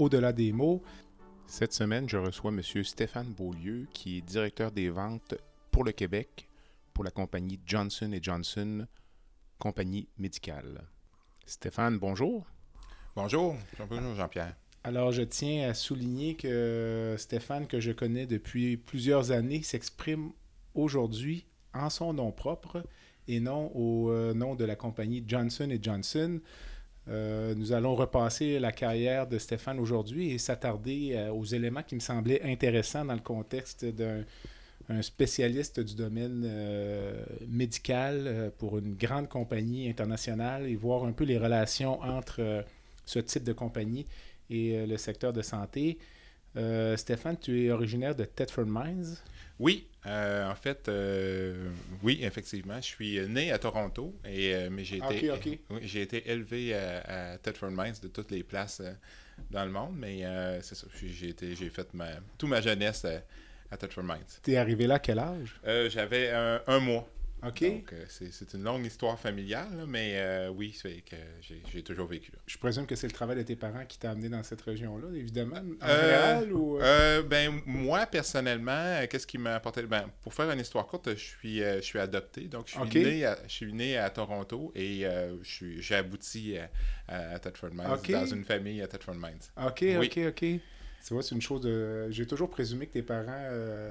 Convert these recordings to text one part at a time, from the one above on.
au-delà des mots. Cette semaine, je reçois M. Stéphane Beaulieu, qui est directeur des ventes pour le Québec pour la compagnie Johnson Johnson, compagnie médicale. Stéphane, bonjour. Bonjour, bonjour Jean-Pierre. Alors, je tiens à souligner que Stéphane, que je connais depuis plusieurs années, s'exprime aujourd'hui en son nom propre et non au euh, nom de la compagnie Johnson Johnson. Euh, nous allons repasser la carrière de Stéphane aujourd'hui et s'attarder euh, aux éléments qui me semblaient intéressants dans le contexte d'un spécialiste du domaine médical pour une grande compagnie internationale et voir un peu les relations entre ce type de compagnie et le secteur de santé. Stéphane, tu es originaire de Thetford Mines? Oui, euh, en fait, euh, oui, effectivement. Je suis né à Toronto, et, euh, mais j'ai été, j'ai été élevé à, à Thetford Mines de toutes les places dans le monde, mais c'est ça. J'ai, été, j'ai fait ma, toute ma jeunesse à, à Thetford Mines. Tu es arrivé là à quel âge? j'avais un mois. OK. Donc, euh, c'est une longue histoire familiale, mais euh, oui, c'est que j'ai toujours vécu là. Je présume que c'est le travail de tes parents qui t'a amené dans cette région-là, évidemment, en euh, général, ou... ben, moi, personnellement, qu'est-ce qui m'a apporté... Ben, pour faire une histoire courte, je suis, je suis adopté, donc je suis, né, à, je suis né à Toronto et j'ai abouti à, à Thetford Mines, dans une famille à Thetford Mines. OK, OK, OK. Tu vois, c'est une chose de. J'ai toujours présumé que tes parents euh,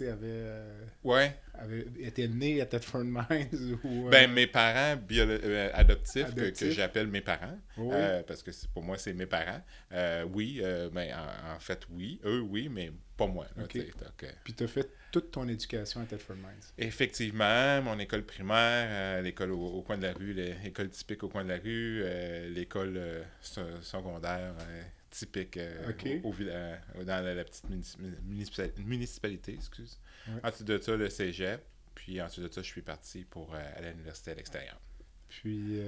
avaient, euh, ouais. avaient été nés à Thetford Mines ou. Euh, ben, mes parents bio adoptifs, que, j'appelle mes parents, parce que pour moi, c'est mes parents. oui, ben, en, fait, oui. Eux, oui, mais pas moi. Puis tu as fait toute ton éducation à Thetford Mines. Effectivement, mon école primaire, l'école au, coin de la rue, l'école typique au coin de la rue, l'école secondaire typique euh, au, euh, dans la, petite municipalité, excuse. Ensuite de ça, le cégep. Puis ensuite de ça, je suis parti pour euh, aller à l'université à l'extérieur. Puis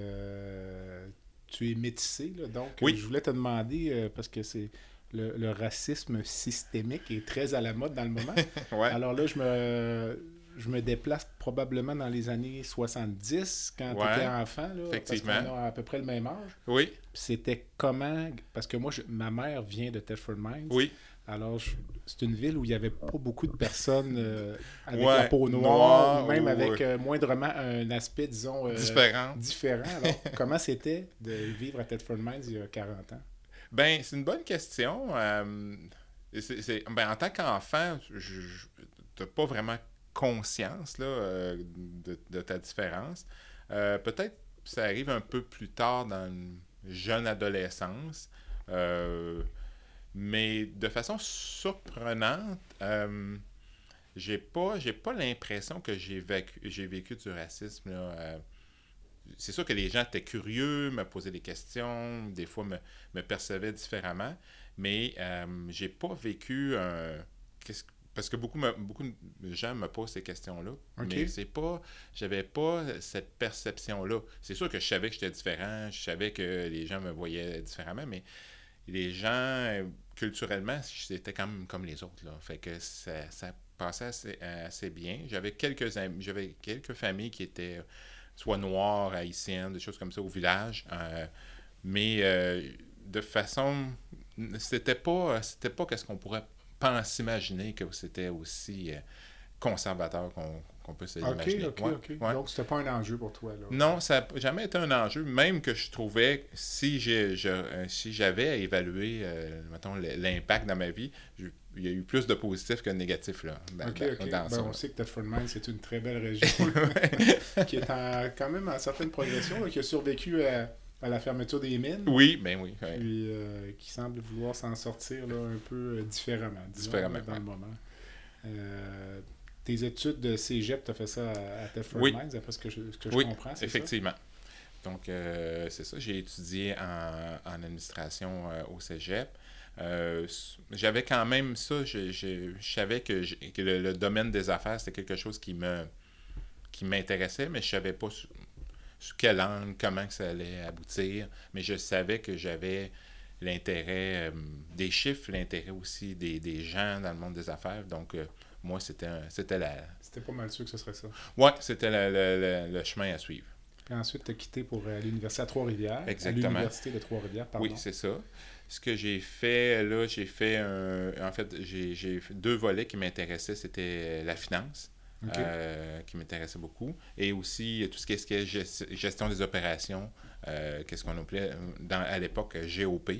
tu es métissé, là, donc oui. je voulais te demander, parce que c'est le, racisme systémique est très à la mode dans le moment. Alors là, je me je me déplace probablement dans les années 70 quand tu étais enfant. Là, Effectivement. Parce qu'on a à peu près le même âge. Oui. C'était comment. Parce que moi, ma mère vient de Thetford Mines. Oui. Alors, c'est une ville où il n'y avait pas beaucoup de personnes euh, avec la peau noire, même avec euh, moindrement un aspect, disons. Euh, différent. Différent. Alors, comment c'était de vivre à Thetford Mines il y a 40 ans? Ben, c'est une bonne question. c'est ben, en tant qu'enfant, je n'ai pas vraiment conscience euh, de, ta différence. Euh, peut-être ça arrive un peu plus tard dans une jeune adolescence, euh, mais de façon surprenante, j'ai pas, pas l'impression que j'ai vécu, du racisme. c'est sûr que les gens étaient curieux, me posaient des questions, des fois me, percevaient différemment, mais j'ai pas vécu un. Parce que beaucoup, beaucoup de gens me posent ces questions-là. Mais c'est pas. J'avais pas cette perception-là. C'est sûr que je savais que j'étais différent, je savais que les gens me voyaient différemment, mais les gens, culturellement, c'était comme, comme les autres. Là. Fait que ça, ça passait assez, bien. J'avais quelques j'avais quelques familles qui étaient soit noires, haïtiennes, des choses comme ça au village. Euh, mais euh, de façon. C'était pas. C'était pas qu'est-ce qu'on pourrait pense s'imaginer que c'était aussi euh, conservateur qu'on peut s'imaginer. OK, OK, OK. Donc, c'était pas un enjeu pour toi, là. Non, ça n'a jamais été un enjeu, même que je trouvais, si j'ai euh, si j'avais à évaluer, euh, mettons, l'impact dans ma vie, il y a eu plus de positifs que de négatifs, là, dans. Ben, on sait que Thetford c'est une très belle région, qui est quand même en certaine progression, qui a survécu à à la fermeture des mines. Oui, ben oui. Puis euh, qui semble vouloir s'en sortir là, un peu euh, différemment, différemment dans le moment. Euh, tes études de cégep, tu as fait ça à, Thetford oui. Mines, après ce que je, ce que je oui, comprends, effectivement. Donc, c'est ça. J'ai étudié en, en administration au cégep. euh, j'avais quand même ça, je, je, je savais que, je- que le, le domaine des affaires, c'était quelque chose qui me qui m'intéressait, mais je savais pas quel angle, comment que ça allait aboutir, mais je savais que j'avais l'intérêt euh, des chiffres, l'intérêt aussi des, des gens dans le monde des affaires, donc euh, moi, c'était la... C'était pas mal sûr que ce serait ça. Ouais, c'était la- le chemin à suivre. Puis ensuite, tu as quitté pour aller à l'université à Trois-Rivières. Exactement. L'université de Trois-Rivières, pardon. Oui, c'est ça. Ce que j'ai fait, là, j'ai fait un... En fait, j'ai deux volets qui m'intéressaient. C'était la finance, Euh, qui m'intéressait beaucoup, et aussi tout ce qui est, ce gestion des opérations, euh, qu'est-ce qu'on appelait euh, à l'époque euh, GOP.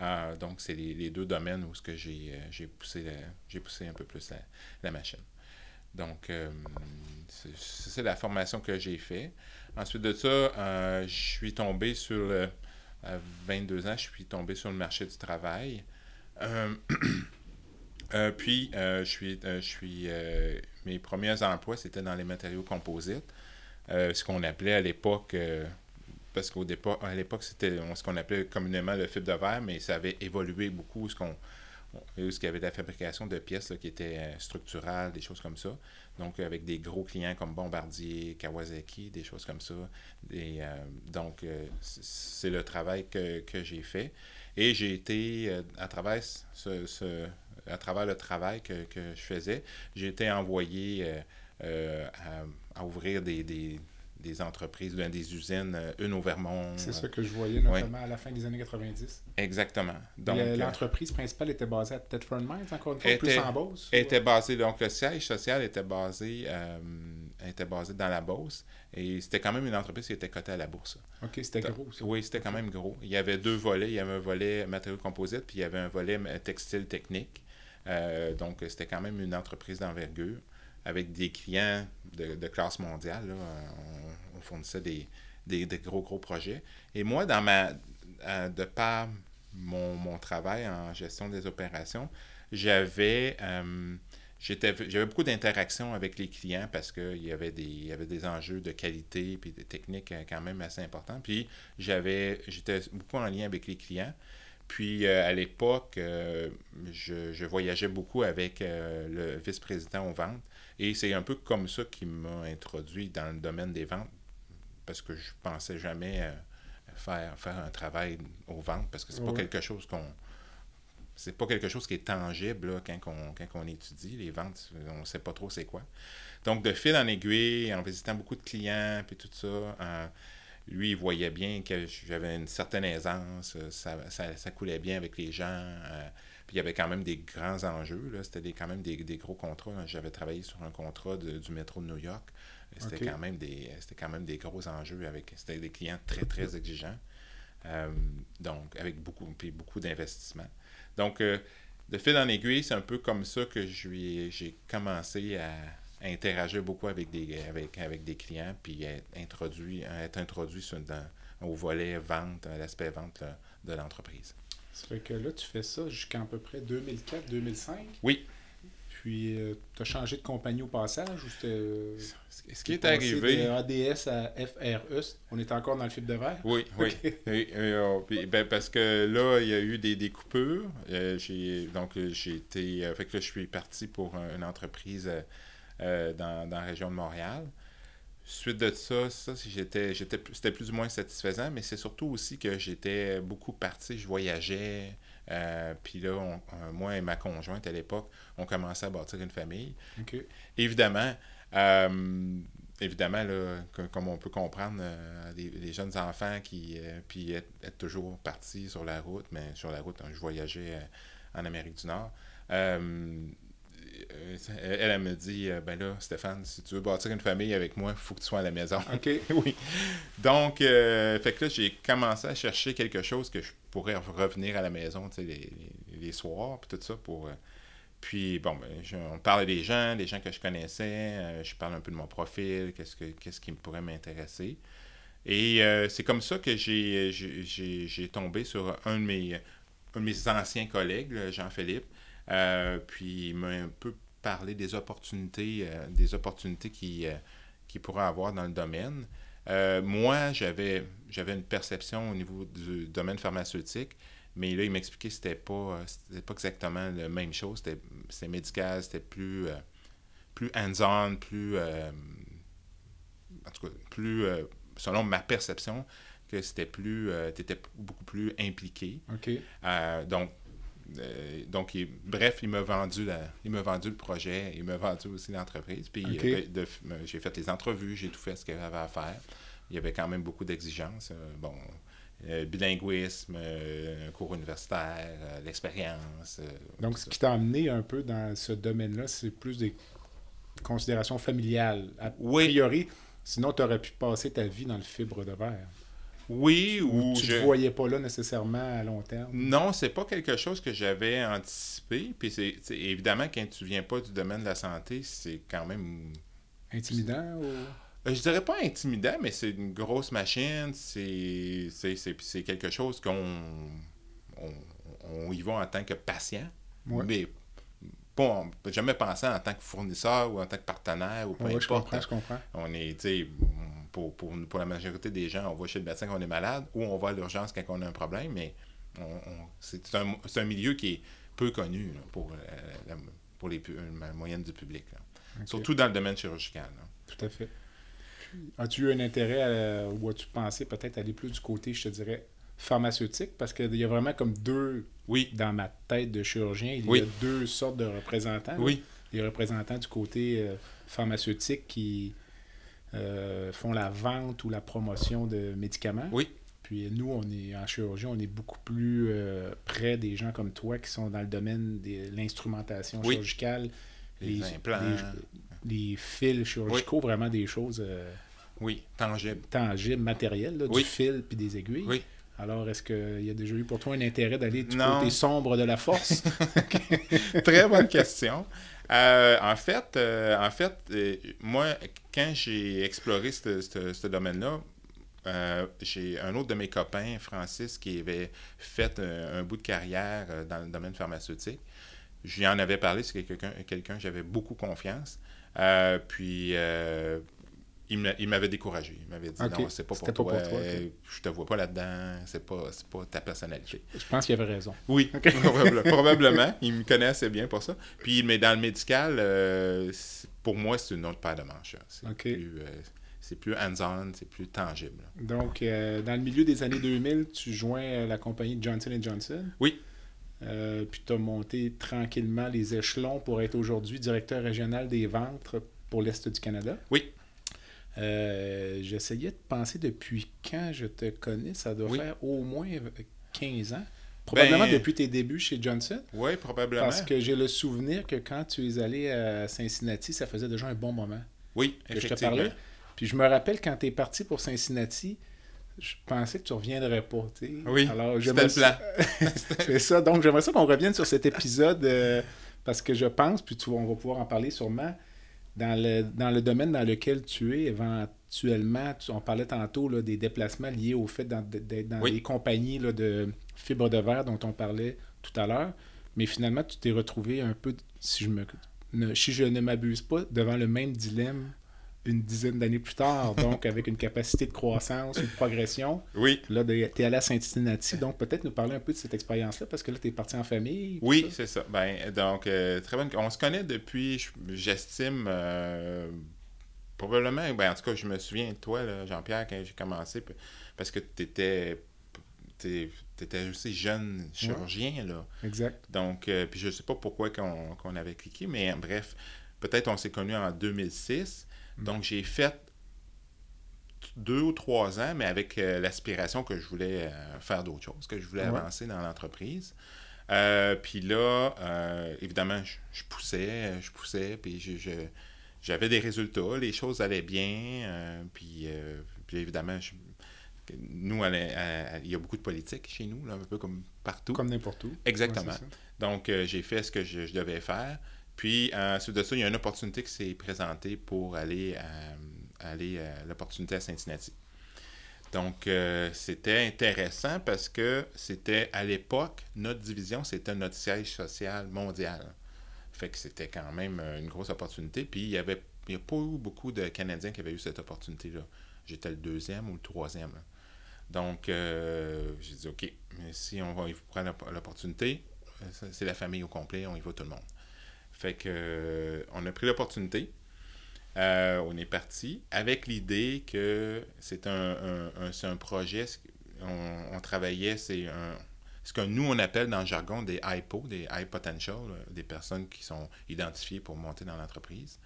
Euh, donc, c'est les, deux domaines où j'ai euh, poussé, poussé un peu plus la, machine. Donc, euh, c'est la formation que j'ai fait. Ensuite de ça, euh, je suis tombé sur le... À 22 ans, je suis tombé sur le marché du travail. Euh, euh, puis, euh, je suis, euh, je suis, mes premiers emplois, c'était dans les matériaux composites, ce qu'on appelait à l'époque, parce qu'au départ, à l'époque, c'était ce qu'on appelait communément le fibre de verre, mais ça avait évolué beaucoup, ce qu'on ce qu'il y avait de la fabrication de pièces là, qui étaient structurales, des choses comme ça. Donc, avec des gros clients comme Bombardier, Kawasaki, des choses comme ça. Et, donc, c'est le travail que, que j'ai fait. Et j'ai été, à, travers ce- à travers le travail que, que je faisais, j'ai été envoyé euh, euh, à, à ouvrir des, des, des entreprises, ben, des usines, euh, une au Vermont. C'est ça que je voyais, notamment à la fin des années 90. Exactement. Donc, L'entreprise principale était basée à Thetford Mines, encore une fois, Était- plus en Beauce. ou- était basé, donc le siège social était basé, euh, était basé dans la Beauce. Et c'était quand même une entreprise qui était cotée à la bourse. OK, c'était gros, ça. Oui, c'était quand même gros. Il y avait deux volets. Il y avait un volet matériaux composites, puis il y avait un volet textile technique. Euh, donc, c'était quand même une entreprise d'envergure avec des clients de, de classe mondiale. On, fournissait des, des, gros, gros projets. Et moi, dans ma, de par mon, mon travail en gestion des opérations, j'avais euh, j'avais beaucoup d'interactions avec les clients parce qu'il y avait des y avait des enjeux de qualité puis des techniques euh, quand même assez importants puis j'avais j'étais beaucoup en lien avec les clients puis euh, à l'époque euh, je, je voyageais beaucoup avec euh, le vice-président aux ventes et c'est un peu comme ça qui m'a introduit dans le domaine des ventes parce que je pensais jamais faire, faire un travail aux ventes parce que c'est pas Ouais. quelque chose qu'on c'est pas quelque chose qui est tangible là, quand, on, quand on étudie les ventes, on sait pas trop c'est quoi. Donc de fil en aiguille, en visitant beaucoup de clients puis tout ça, lui il voyait bien que j'avais une certaine aisance, euh, ça, ça, ça coulait bien avec les gens. euh, puis il y avait quand même des grands enjeux, là, c'était quand même des, des gros contrats. là. J'avais travaillé sur un contrat de- du métro de New York. C'était quand même des c'était quand même des gros enjeux avec c'était des clients très très exigeants. Euh, donc avec beaucoup puis beaucoup d'investissement. Donc euh, de fil en aiguille, c'est un peu comme ça que j'ai commencé à interagir beaucoup avec des avec, avec des clients puis être introduit être introduit sur, dans- au volet vente, à l'aspect vente là, de l'entreprise. Ça fait que là, tu fais ça jusqu'à à peu près 2004-2005. Oui. Puis, tu as changé de compagnie au passage ou c'était. euh, Ce qui est arrivé De ADS à FRE, on est encore dans le fibre de verre? Oui, oui. Euh, puis, ben, parce que là, il y a eu des, des coupures. Euh, j'ai, donc, euh, j'ai été. euh, fait que là, je suis parti pour un- une entreprise euh, dans, dans la région de Montréal. Suite de ça, ça j'étais, j'étais, c'était plus ou moins satisfaisant, mais c'est surtout aussi que j'étais beaucoup parti, je voyageais. euh, puis là, on- euh, moi et ma conjointe à l'époque, on commençait à bâtir une famille. Évidemment, euh, évidemment, là, co- comme on peut comprendre, euh, les, les jeunes enfants qui euh, puis être, être toujours partis sur la route, mais sur la route, hein, je voyageais euh, en Amérique du Nord. Euh, elle, elle me dit euh, Ben là, Stéphane, si tu veux bâtir une famille avec moi, il faut que tu sois à la maison. OK. oui. Donc, euh, fait que là, j'ai commencé à chercher quelque chose que je pourrais revenir à la maison, tu sais, les, les- les soirs, puis tout ça, pour... euh, puis, bon, ben, je- on parlait des gens, des gens que je connaissais, euh, je parle un peu de mon profil, qu'est-ce, que, qu'est-ce qui pourrait m'intéresser. Et euh, c'est comme ça que j'ai, j'ai, j'ai- j'ai tombé sur un de mes, un de mes anciens collègues, Jean-Philippe, euh, puis il m'a un peu parlé des opportunités, euh, des opportunités euh, qu'il pourrait avoir dans le domaine. Moi, j'avais, j'avais une perception au niveau du domaine pharmaceutique, Mais là, il m'expliquait que c'était pas, c'était pas exactement la même chose. C'était, c'était médical, c'était plus, plus hands-on, plus. en tout cas, plus. selon ma perception, que c'était plus. tu étais beaucoup plus impliqué. OK. donc, euh, donc, bref, il m'a vendu, il m'a vendu le projet, il m'a vendu aussi l'entreprise. Puis euh, j'ai fait les entrevues, j'ai tout fait ce qu'il avait à faire. Il y avait quand même beaucoup d'exigences. Euh, bon, bilinguisme, cours universitaire, l'expérience. donc, ce qui t'a amené un peu dans ce domaine-là, c'est plus des considérations familiales. A priori, sinon, tu aurais pu passer ta vie dans le fibre de verre. Oui, ou, tu ne voyais pas là nécessairement à long terme? Non, c'est pas quelque chose que j'avais anticipé. Puis c'est évidemment quand tu viens pas du domaine de la santé, c'est quand même intimidant ou? Euh, je dirais pas intimidant, mais c'est une grosse machine. C'est quelque chose qu'on on, y va en tant que patient. Mais pas jamais pensé en tant que fournisseur ou en tant que partenaire ou peu importe. Je comprends, je comprends. On est, pour, pour, pour, la majorité des gens, on va chez le médecin quand on est malade ou on va à l'urgence quand on a un problème, mais on, c'est un, un, milieu qui est peu connu pour, euh, pour les, la moyenne du public. Surtout dans le domaine chirurgical. Tout à fait. As-tu eu un intérêt ou as-tu pensé peut-être aller plus du côté, je te dirais, pharmaceutique? Parce qu'il y a vraiment comme deux, oui. dans ma tête de chirurgien, il y a deux sortes de représentants. Oui. Les représentants du côté euh, pharmaceutique qui euh, font la vente ou la promotion de médicaments. Oui. Puis nous, on est en chirurgie, on est beaucoup plus euh, près des gens comme toi qui sont dans le domaine de l'instrumentation chirurgicale, les, implants, les, fils chirurgicaux, vraiment des choses. Euh, oui, tangibles. Tangibles, matérielles, du fil puis des aiguilles. Oui. Alors, est-ce qu'il y a déjà eu pour toi un intérêt d'aller du côté sombre de la force? Très bonne question. Euh, en fait, euh, en fait euh, moi, quand j'ai exploré ce domaine-là, j'ai un autre de mes copains, Francis, qui avait fait un, bout de carrière dans le domaine pharmaceutique. Je lui en avais parlé, c'est quelqu'un quelqu'un j'avais beaucoup confiance. puis il m'avait découragé. Il m'avait dit non, c'est pas, pour toi. Pas pour toi Je te vois pas là-dedans. C'est pas, pas ta personnalité. Je pense qu'il avait raison. Oui, probablement. Il me connaît assez bien pour ça. Puis, mais dans le médical, euh, pour moi, c'est une autre paire de manches. C'est plus, euh, plus hands-on, c'est plus tangible. Donc, euh, dans le milieu des années 2000, tu joins la compagnie Johnson Johnson. Oui. puis tu as monté tranquillement les échelons pour être aujourd'hui directeur régional des ventes pour l'Est du Canada. Oui. Euh, j'essayais de penser depuis quand je te connais. Ça doit faire au moins 15 ans. Probablement ben, depuis tes débuts chez Johnson. Oui, probablement. Parce que j'ai le souvenir que quand tu es allé à Cincinnati, ça faisait déjà un bon moment. Oui, que je te parlais. Puis je me rappelle quand tu es parti pour Cincinnati, je pensais que tu reviendrais pas. Oui, c'était le plan. C'est ça. Donc j'aimerais ça qu'on revienne sur cet épisode euh, parce que je pense, puis tu, on va pouvoir en parler sûrement dans le, dans le domaine dans lequel tu es, éventuellement, on parlait tantôt là, des déplacements liés au fait d'être dans, les compagnies là, de fibres de verre dont on parlait tout à l'heure, mais finalement, tu t'es retrouvé un peu, si je, me, si je ne m'abuse pas, devant le même dilemme une dizaine d'années plus tard, donc avec une capacité de croissance, une progression. Oui. Là, tu es allé à Saint-Cincinnati, donc peut-être nous parler un peu de cette expérience-là, parce que là, tu es parti en famille. Oui, c'est ça. Ben, donc, euh, très bonne. On se connaît depuis, j'estime, euh, probablement, ben, en tout cas, je me souviens de toi, Jean-Pierre, quand j'ai commencé, parce que tu étais tu étais aussi jeune chirurgien, là. Exact. Donc, euh, puis je sais pas pourquoi qu'on avait cliqué, mais bref, peut-être on s'est connus en 2006. Mm. Donc, j'ai fait deux ou trois ans, mais avec euh, l'aspiration que je voulais euh, faire d'autres choses, que je voulais avancer dans l'entreprise. Euh, puis là, évidemment, je, poussais, je poussais, puis j'avais des résultats, les choses allaient bien, puis, évidemment, nous, il y a beaucoup de politique chez nous, un peu comme partout. Comme n'importe où. Exactement. Donc, j'ai fait ce que je devais faire. Puis, ensuite de ça, il y a une opportunité qui s'est présentée pour aller à, aller à l'opportunité à Cincinnati. Donc, euh, c'était intéressant parce que c'était à l'époque, notre division, c'était notre siège social mondial. Fait que c'était quand même une grosse opportunité. Puis, il avait n'y a pas eu beaucoup de Canadiens qui avaient eu cette opportunité-là. J'étais le deuxième ou le troisième. Donc, euh, j'ai dit, OK, mais si on va, prendre l'opp- l'opportunité, euh, c'est la famille au complet, on y va tout le monde. Fait que, euh, on a pris l'opportunité. Euh, on est parti avec l'idée que c'est un, projet, on, travaillait, c'est ce que nous on appelle dans le jargon des HIPO, des high potential, là, des personnes qui sont identifiées pour monter dans l'entreprise.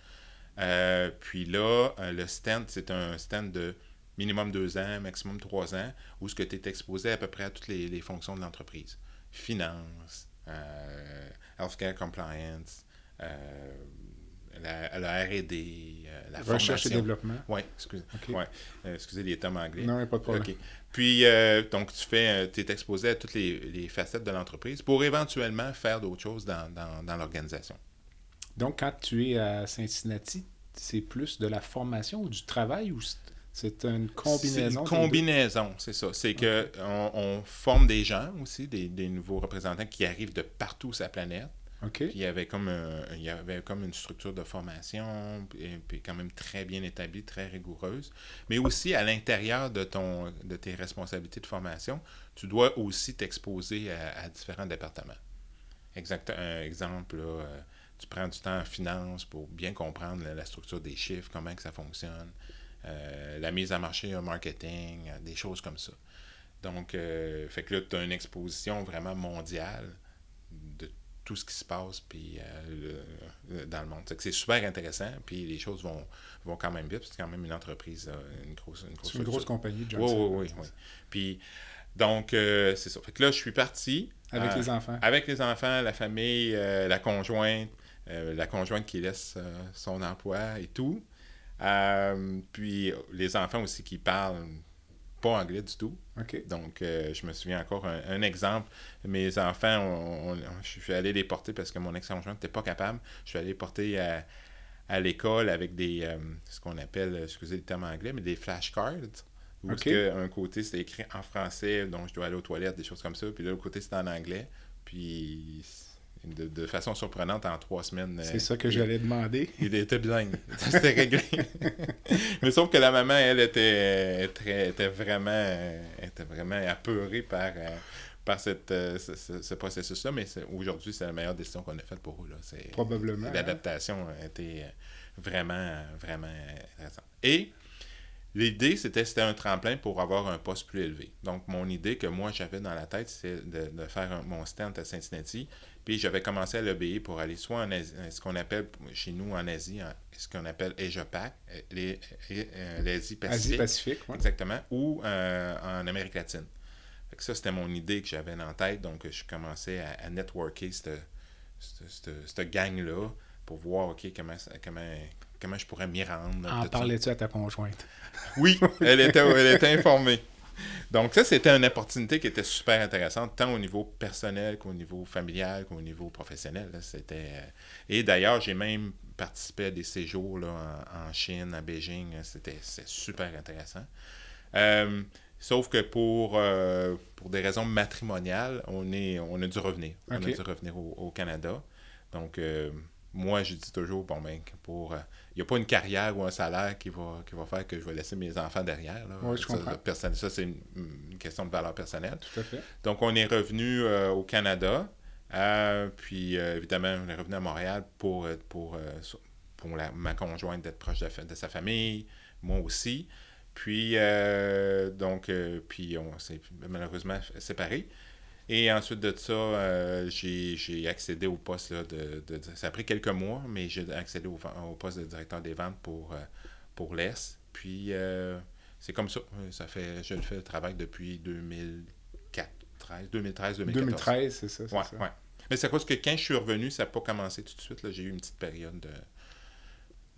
Euh, puis là, euh, le stand, c'est un stand de minimum deux ans, maximum trois ans, où ce que tu es exposé à peu près à toutes les, fonctions de l'entreprise. Finance, euh, healthcare compliance, euh, la, la R&D, euh, la Recherche et formation. développement. Oui, excusez, OK. ouais, euh, excusez les termes anglais. Non, pas de problème. Puis, euh, donc, tu fais, es exposé à toutes les, les facettes de l'entreprise pour éventuellement faire d'autres choses dans, dans, dans l'organisation. Donc, quand tu es à Cincinnati, c'est plus de la formation ou du travail ou c'est- une combinaison? C'est une combinaison, c'est ça. C'est que on, on forme des gens aussi, des, des nouveaux représentants qui arrivent de partout sur la planète. Puis il y avait comme, un- il y avait comme une structure de formation, puis, puis quand même très bien établie, très rigoureuse. Mais aussi à l'intérieur de, ton, de tes responsabilités de formation, tu dois aussi t'exposer à, à différents départements. Exact, un exemple, euh, tu prends du temps en finance pour bien comprendre la, structure des chiffres, comment que ça fonctionne, euh, la mise en marché en marketing, euh, des choses comme ça. Donc, euh, fait que là, tu as une exposition vraiment mondiale tout ce qui se passe puis, euh, le- le- dans le monde. C'est super intéressant, puis les choses vont, vont quand même vite, c'est quand même une entreprise, euh, une grosse, une grosse C'est une grosse compagnie, Oui, Johnson. oui, oui, oui. Puis, donc, euh, c'est ça. Fait que là, je suis parti. Avec euh, les enfants. avec les enfants, la famille, euh, la conjointe, euh, la conjointe qui laisse euh, son emploi et tout. Euh, puis les enfants aussi qui parlent pas anglais du tout. Donc, euh, je me souviens encore un, un exemple. Mes enfants, on- on- je suis allé les porter parce que mon ex-conjoint n'était pas capable. Je suis allé les porter à, à l'école avec des, euh, ce qu'on appelle, excusez le terme anglais, mais des flashcards. Où que un côté, c'était écrit en français, donc je dois aller aux toilettes, des choses comme ça. Puis l'autre côté, c'était en anglais. Puis, de, de façon surprenante, en trois semaines. C'est euh, ça que il- j'allais demander. il était bilingue. C'était réglé. Mais sauf que la maman, elle, était, très, était, vraiment, euh, était vraiment apeurée par, euh, par cette, euh, ce, ce- ce processus-là. Mais aujourd'hui, c'est la meilleure décision qu'on a faite pour eux. là. Probablement. hein. L'adaptation a été euh, vraiment, vraiment intéressante. Et l'idée, c'était c'était un tremplin pour avoir un poste plus élevé. Donc, mon idée que moi, j'avais dans la tête, c'est de, de faire un- mon stand à Cincinnati. Puis, j'avais commencé à l'obéir pour aller soit en Asie, ce qu'on appelle chez nous en Asie, en- ce qu'on appelle Asia-Pac, euh, les- euh, l'Asie-Pacifique. Asie-Pacifique, ouais. Exactement. Ou euh, en Amérique latine. Fait que ça, c'était mon idée que j'avais en tête. Donc, je commençais à, à networker cette, cette, cette- cette gang-là pour voir, OK, comment, comment je pourrais m'y rendre. En parlais-tu à ta conjointe? Oui, elle était, elle était informée. Donc, ça, c'était une opportunité qui était super intéressante, tant au niveau personnel qu'au niveau familial, qu'au niveau professionnel. C'était... euh, Et d'ailleurs, j'ai même participé à des séjours là, en, en Chine, à Beijing. C'était, super intéressant. Euh, sauf que pour, euh, pour des raisons matrimoniales, on, est, on a dû revenir. On a dû revenir au, au Canada. Donc, euh, moi, je dis toujours, bon, ben, pour. Il n'y a pas une carrière ou un salaire qui va, qui va faire que je vais laisser mes enfants derrière. Là. Ouais, je ça, comprends. ça, personne- ça, c'est une, une question de valeur personnelle. Tout à fait. Donc, on est revenu euh, au Canada. Euh, puis, euh, évidemment, on est revenu à Montréal pour, pour, pour la- ma conjointe d'être proche de, de sa famille, moi aussi. Puis, donc, puis on s'est malheureusement séparés. Et ensuite de ça, euh, j'ai j'ai accédé au poste là, de, de- Ça a pris quelques mois, mais j'ai accédé au, au poste de directeur des ventes pour, euh, pour l'Est. Puis, euh, c'est comme ça. ça fait, je le fais le travail depuis 2004, 13, 2013, 2014. 2013, c'est ça. ça. ouais. Mais c'est à cause que quand je suis revenu, ça n'a pas commencé tout de suite. J'ai eu une petite période de.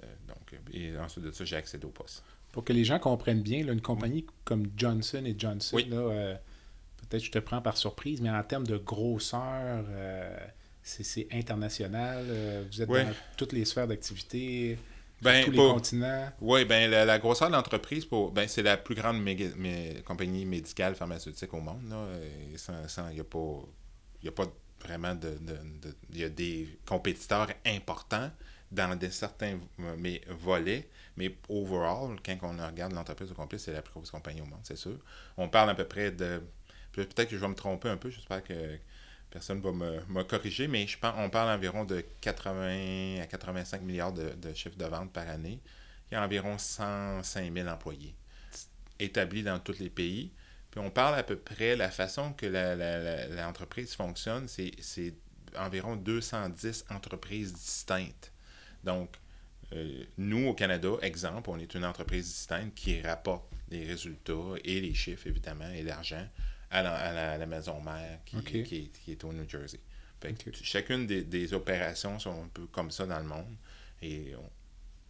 euh, donc, euh, et ensuite de ça, j'ai accédé au poste. Pour que les gens comprennent bien, là, une compagnie comme Johnson et Johnson, Oui. là, euh, peut-être je te prends par surprise, mais en termes de grosseur, euh, c'est international. euh, vous êtes Oui. dans toutes les sphères d'activité, Ben, tous les pour- continents? Oui, ben la, la grosseur de l'entreprise, ben, c'est la plus grande méga- mé- compagnie médicale pharmaceutique au monde. sans- sans- Il n'y a pas, il y a pas vraiment de, Il y a des compétiteurs importants, dans des certains mais, volets, mais overall, quand on regarde l'entreprise au complet, c'est la plus grosse compagnie au monde, c'est sûr. On parle à peu près de. Peut-être que je vais me tromper un peu, j'espère que personne va me, corriger, mais je pense on parle environ de 80 à 85 milliards de, de de vente par année. Il y a environ 105 000 employés établis dans tous les pays. Puis on parle à peu près la façon que l'entreprise fonctionne, c'est environ 210 entreprises distinctes. Donc, euh, nous, au Canada, exemple, on est une entreprise distincte qui rapporte les résultats et les chiffres, évidemment, et l'argent à, la, maison mère qui, qui, est, au New Jersey. Chacune des, opérations sont un peu comme ça dans le monde. Et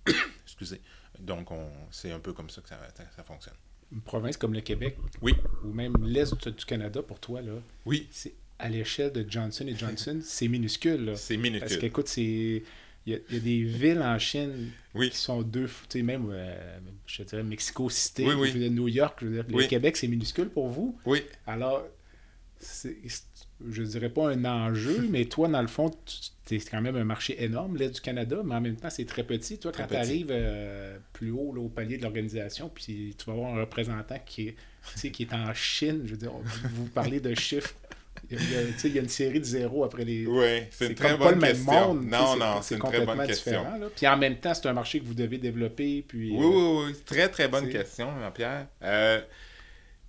excusez. Donc, c'est un peu comme ça que ça, ça, fonctionne. Une province comme le Québec, oui. ou même l'Est du, Canada, pour toi, là, oui. c'est à l'échelle de Johnson Johnson, c'est minuscule. C'est minuscule. Parce qu'écoute, c'est il y, a des villes en Chine qui sont deux, tu sais, même, euh, je dirais, Mexico City, New York, je veux dire, le Québec, c'est minuscule pour vous. Oui. Alors, je dirais pas un enjeu, mais toi, dans le fond, c'est quand même un marché énorme, l'Est du Canada, mais en même temps, c'est très petit. Toi, quand tu arrives euh, plus haut au palier de l'organisation, puis tu vas avoir un représentant qui est, qui est en Chine, je veux dire, vous parlez de chiffres il y, a, il y, a, une série de zéros après les. Oui, c'est une très bonne pas question. Le même monde, non, non, c'est une très bonne question. Puis en même temps, c'est un marché que vous devez développer. Puis, oui, oui, oui. Très, très bonne question, Jean-Pierre. Euh,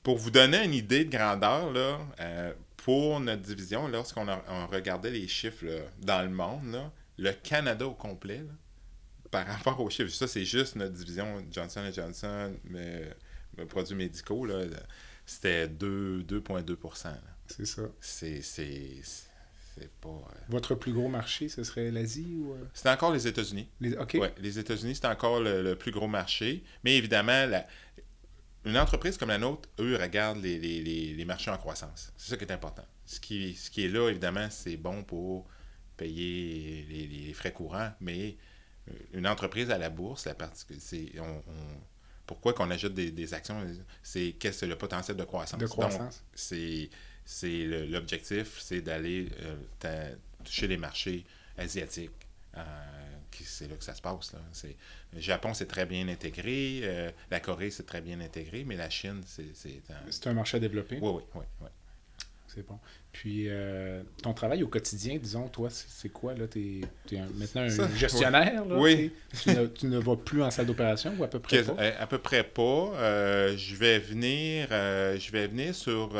pour vous donner une idée de grandeur, là, euh, pour notre division, lorsqu'on regardait les chiffres dans le monde, là, le Canada au complet, par rapport aux chiffres, ça c'est juste notre division Johnson Johnson, mais, mais produits médicaux, c'était 2,2 c'est ça. C'est, c'est, pas. Euh, Votre plus gros marché, ce serait l'Asie ou. Euh? C'est encore les États-Unis. Les... OK. Ouais, les États-Unis, c'est encore le, plus gros marché. Mais évidemment, la... une entreprise comme la nôtre, eux, regardent les, les, les, marchés en croissance. C'est ça qui est important. Ce qui, ce qui est là, évidemment, c'est bon pour payer les, frais courants, mais euh, une entreprise à la bourse, la partie, c'est, on, pourquoi qu'on ajoute des, des actions, c'est qu'est-ce que le potentiel de croissance? De croissance. c'est c'est l'objectif, c'est d'aller euh, toucher les marchés asiatiques. Euh, c'est là que ça se passe. Là. Le Japon, c'est très bien intégré. Euh, la Corée, c'est très bien intégré. Mais la Chine, c'est un... C'est un marché à développer. Oui, oui, oui. C'est bon. Puis, ton travail au quotidien, disons, toi, c'est quoi? là? Tu es, maintenant un gestionnaire? Là, oui. Tu ne, tu, ne, vas plus en salle d'opération ou à peu près pas? À peu près pas. je vais venir je vais venir sur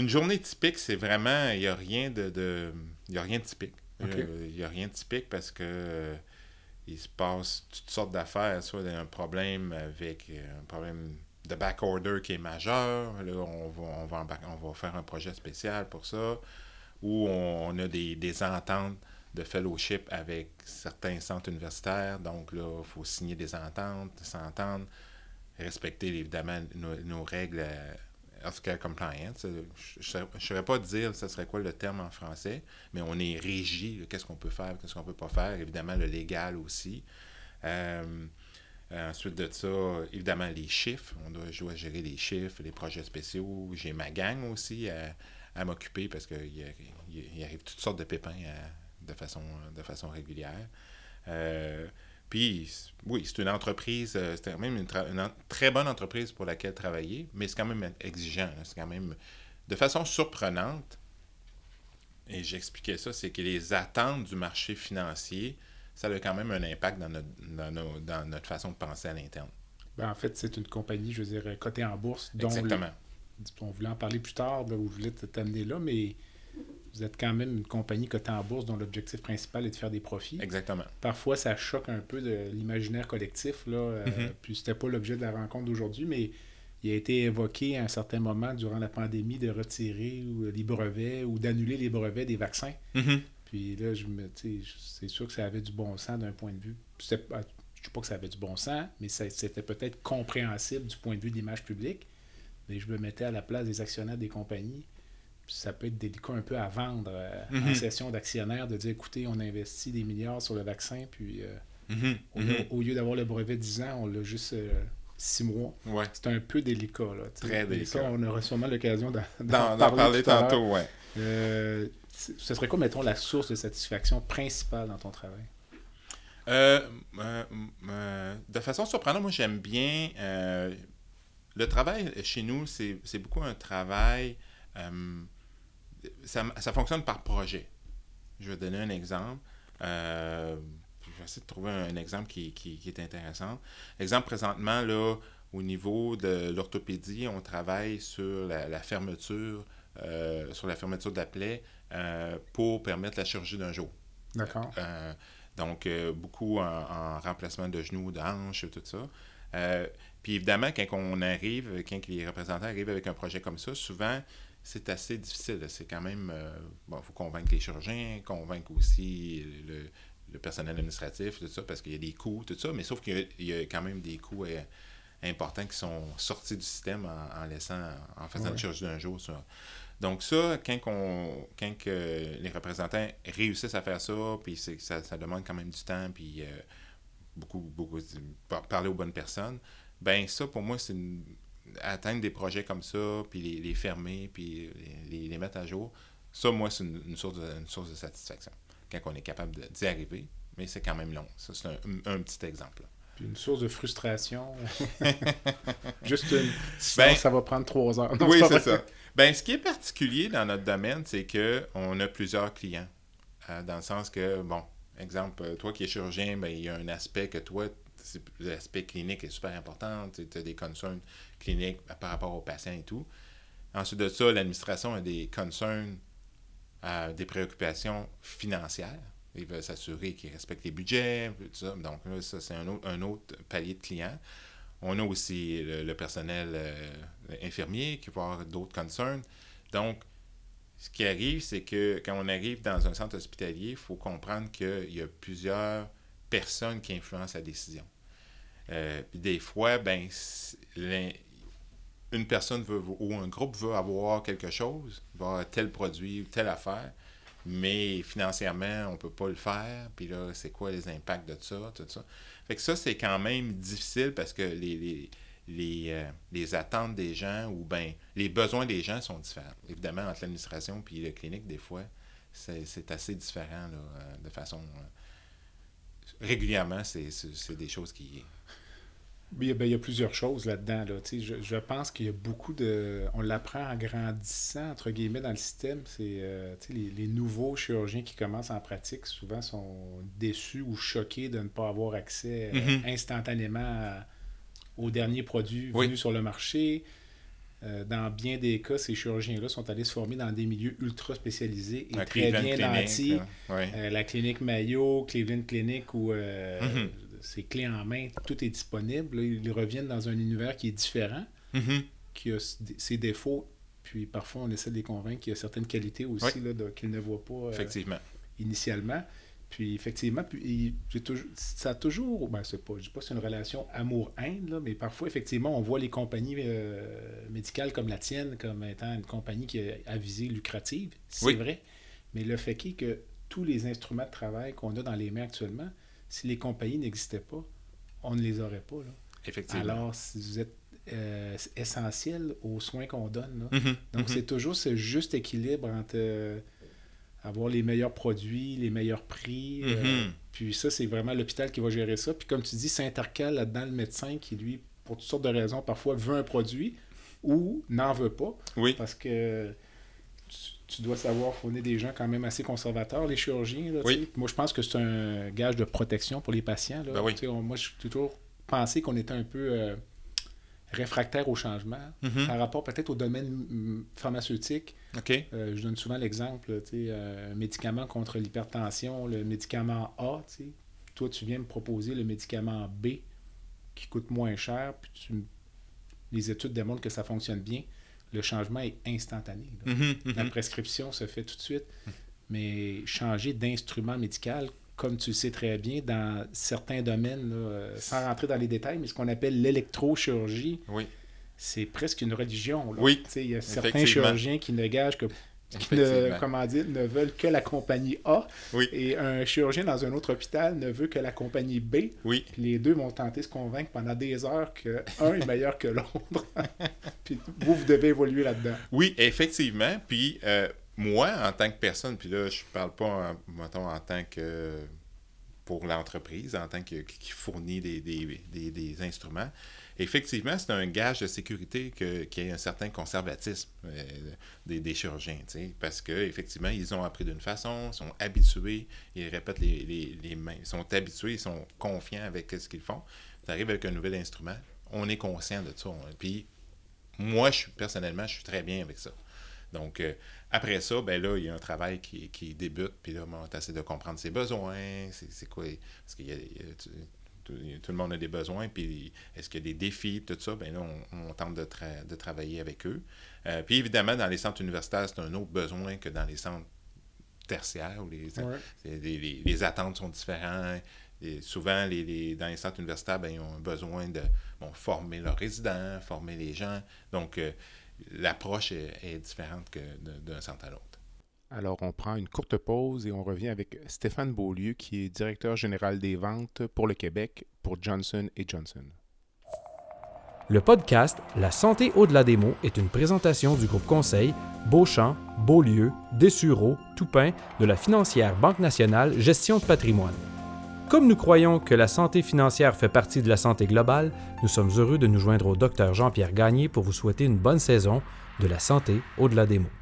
une journée typique, c'est vraiment, il n'y a rien de, il y a rien de typique. Euh, il n'y a rien de typique parce que euh, il se passe toutes sortes d'affaires, soit un problème avec euh, un problème de backorder qui est majeur, là, on va, on va, on va faire un projet spécial pour ça, ou on, a des, des, ententes de fellowship avec certains centres universitaires, donc là, il faut signer des ententes, s'entendre, respecter évidemment nos, nos règles healthcare compliance. Je ne saurais pas dire ce serait quoi le terme en français, mais on est régi, qu'est-ce qu'on peut faire, qu'est-ce qu'on peut pas faire, évidemment le légal aussi. Euh, ensuite de ça, évidemment les chiffres, on doit jouer à gérer les chiffres, les projets spéciaux. J'ai ma gang aussi à, m'occuper parce qu'il il, arrive toutes sortes de pépins euh, de, façon, de façon régulière. Euh, puis, oui, c'est une entreprise, euh, c'est quand même une, très bonne entreprise pour laquelle travailler, mais c'est quand même exigeant. C'est quand même de façon surprenante. Et j'expliquais ça, c'est que les attentes du marché financier, ça a quand même un impact dans notre, dans notre façon de penser à l'interne. Ben, en fait, c'est une compagnie, je veux dire, cotée en bourse. Dont Exactement. on voulait en parler plus tard, où je voulais t'amener là, mais vous êtes quand même une compagnie cotée en bourse dont l'objectif principal est de faire des profits. Exactement. Parfois, ça choque un peu de l'imaginaire collectif. Là, euh, mm-hmm. Puis, c'était pas l'objet de la rencontre d'aujourd'hui, mais il a été évoqué à un certain moment durant la pandémie de retirer les brevets ou d'annuler les brevets des vaccins. Mm-hmm. Puis là, je me, c'est sûr que ça avait du bon sens d'un point de vue. Je ne sais pas que ça avait du bon sens, mais c'était peut-être compréhensible du point de vue de l'image publique. Mais je me mettais à la place des actionnaires des compagnies ça peut être délicat un peu à vendre euh, en mhm. session d'actionnaire, de dire écoutez, on investit des milliards sur le vaccin, puis euh, mhm. Mhm. au, lieu d'avoir le brevet 10 ans, on l'a juste 6 euh, mois. C'est un peu délicat. Là, Très délicat. on aura sûrement l'occasion d'en parler, tantôt. Ouais. ce serait quoi, mettons, la source de satisfaction principale dans ton travail? Euh, de façon surprenante, moi, j'aime bien. le travail chez nous, c'est beaucoup un travail. Ça, ça, fonctionne par projet. Je vais donner un exemple. je vais essayer de trouver un, exemple qui, qui, qui, est intéressant. Exemple, présentement, là, au niveau de l'orthopédie, on travaille sur la, fermeture, euh, sur la fermeture de la plaie euh, pour permettre la chirurgie d'un jour. D'accord. Euh, donc, beaucoup en, remplacement de genoux, de hanches, tout ça. puis évidemment, quand on arrive, quand les représentants arrivent avec un projet comme ça, souvent, c'est assez difficile. C'est quand même. bon, il faut convaincre les chirurgiens, convaincre aussi le, personnel administratif, tout ça, parce qu'il y a des coûts, tout ça, mais sauf qu'il y, a quand même des coûts importants qui sont sortis du système en, laissant, en faisant une chirurgie d'un jour. Donc ça, quand, quand que les représentants réussissent à faire ça, puis ça, ça, demande quand même du temps, puis euh, beaucoup, beaucoup, parler aux bonnes personnes, ben ça, pour moi, c'est atteindre des projets comme ça, puis les, fermer, puis les, les, mettre à jour. Ça, moi, c'est une, source de, une source de satisfaction, quand on est capable d'y arriver. Mais c'est quand même long. Ça, c'est un, petit exemple une source de frustration. Juste une. Sinon, ben, ça va prendre trois heures. oui, c'est ça. Ben, ce qui est particulier dans notre domaine, c'est qu'on a plusieurs clients. Euh, dans le sens que, bon, exemple, euh, toi qui es chirurgien, ben, il y a un aspect que toi, l'aspect clinique est super important. Tu as des concerns cliniques par rapport aux patients et tout. Ensuite de ça, l'administration a des concerns, euh, des préoccupations financières. Ils veulent s'assurer qu'ils respectent les budgets, tout ça. Donc là, ça, c'est un autre, un autre palier de clients. On a aussi le, personnel euh, infirmier qui va avoir d'autres concerns. Donc, ce qui arrive, c'est que quand on arrive dans un centre hospitalier, il faut comprendre qu'il y a plusieurs personnes qui influencent la décision. Euh, puis des fois, ben, une personne veut, ou un groupe veut avoir quelque chose, avoir tel produit, telle affaire mais financièrement, on ne peut pas le faire. Puis là, c'est quoi les impacts de ça, tout ça. Fait que ça, c'est quand même difficile parce que les, les, euh, attentes des gens ou ben les besoins des gens sont différents. Évidemment, entre l'administration et la clinique, des fois, c'est assez différent euh, de façon. Euh, régulièrement, c'est des choses qui, ben, il y a plusieurs choses là-dedans. Là. Je, je pense qu'il y a beaucoup de. On l'apprend en grandissant, entre guillemets, dans le système. C'est euh, les, les, nouveaux chirurgiens qui commencent en pratique souvent sont déçus ou choqués de ne pas avoir accès euh, mm-hmm. instantanément aux derniers produits venus sur le marché. Euh, dans bien des cas, ces chirurgiens-là sont allés se former dans des milieux ultra spécialisés et très bien nantis. la clinique Mayo, Cleveland Clinic ou mm-hmm c'est clé en main, tout est disponible. ils reviennent dans un univers qui est différent, mm-hmm. qui a ses défauts, puis parfois on essaie de les convaincre qu'il y a certaines qualités aussi qu'ils ne voient pas euh, initialement. Puis effectivement, puis, toujours, ça a toujours, ben pas, je dis pas c'est une relation amour-haine, mais parfois effectivement on voit les compagnies euh, médicales comme la tienne comme étant une compagnie qui a à visée lucrative, c'est vrai, mais le fait est que tous les instruments de travail qu'on a dans les mains actuellement, si les compagnies n'existaient pas, on ne les aurait pas. Là. Effectivement. Alors, si vous êtes euh, essentiel aux soins qu'on donne. Là. Mm-hmm. Donc, mm-hmm. c'est toujours ce juste équilibre entre euh, avoir les meilleurs produits, les meilleurs prix. Euh, mm-hmm. puis ça, c'est vraiment l'hôpital qui va gérer ça. Puis comme tu dis, ça intercale là-dedans le médecin qui, lui, pour toutes sortes de raisons, parfois veut un produit ou n'en veut pas. Oui. Parce que tu dois savoir qu'on est des gens quand même assez conservateurs, les chirurgiens. Moi, je pense que c'est un gage de protection pour les patients. Là. Ben moi, j'ai toujours pensé qu'on était un peu euh, réfractaire au changement mm-hmm. par rapport peut-être au domaine pharmaceutique. Euh, je donne souvent l'exemple, euh, un médicament contre l'hypertension, le médicament A. Toi, tu viens me proposer le médicament B qui coûte moins cher, puis les études démontrent que ça fonctionne bien le changement est instantané. Mhm, mhm. La prescription se fait tout de suite. Mais changer d'instrument médical, comme tu le sais très bien, dans certains domaines, euh, sans rentrer dans les détails, mais ce qu'on appelle l'électrochirurgie, oui. c'est presque une religion. Oui. Il y a certains chirurgiens qui ne gagent que ne, comment dire, ne veulent que la compagnie A. Et un chirurgien dans un autre hôpital ne veut que la compagnie B. Oui. les deux vont tenter de se convaincre pendant des heures qu'un est meilleur que l'autre. puis vous, vous devez évoluer là-dedans. Oui, effectivement. Puis euh, moi, en tant que personne, puis là, je parle pas, en, mettons, en tant que pour l'entreprise en tant que qui fournit des, des, des, des instruments. Effectivement, c'est un gage de sécurité qu'il y ait un certain conservatisme euh, des, des, chirurgiens, parce qu'effectivement, ils ont appris d'une façon, sont habitués, ils répètent les, les, les mêmes, ils sont habitués, ils sont confiants avec ce qu'ils font. Tu arrives avec un nouvel instrument, on est conscient de ça. Puis moi, je personnellement, je suis très bien avec ça. Donc, euh, après ça, ben là, il y a un travail qui, qui débute, puis là, on essaie de comprendre ses besoins, c'est quoi, parce qu'il tout, le monde a des besoins, puis est-ce qu'il y a des défis, tout ça, ben là, on, tente de, de, travailler avec eux. Euh, puis évidemment, dans les centres universitaires, c'est un autre besoin que dans les centres tertiaires, où les, les, les, attentes sont différentes. Et souvent, les, dans les centres universitaires, ben, ils ont besoin de former leurs résidents, former les gens. Donc, euh, l'approche est, différente que d'un centre à l'autre. Alors, on prend une courte pause et on revient avec Stéphane Beaulieu, qui est directeur général des ventes pour le Québec pour Johnson Johnson. Le podcast La santé au-delà des mots est une présentation du groupe conseil Beauchamp, Beaulieu, Dessureau, Toupin de la financière Banque nationale Gestion de patrimoine. Comme nous croyons que la santé financière fait partie de la santé globale, nous sommes heureux de nous joindre au docteur Jean-Pierre Gagné pour vous souhaiter une bonne saison de la santé au-delà des mots.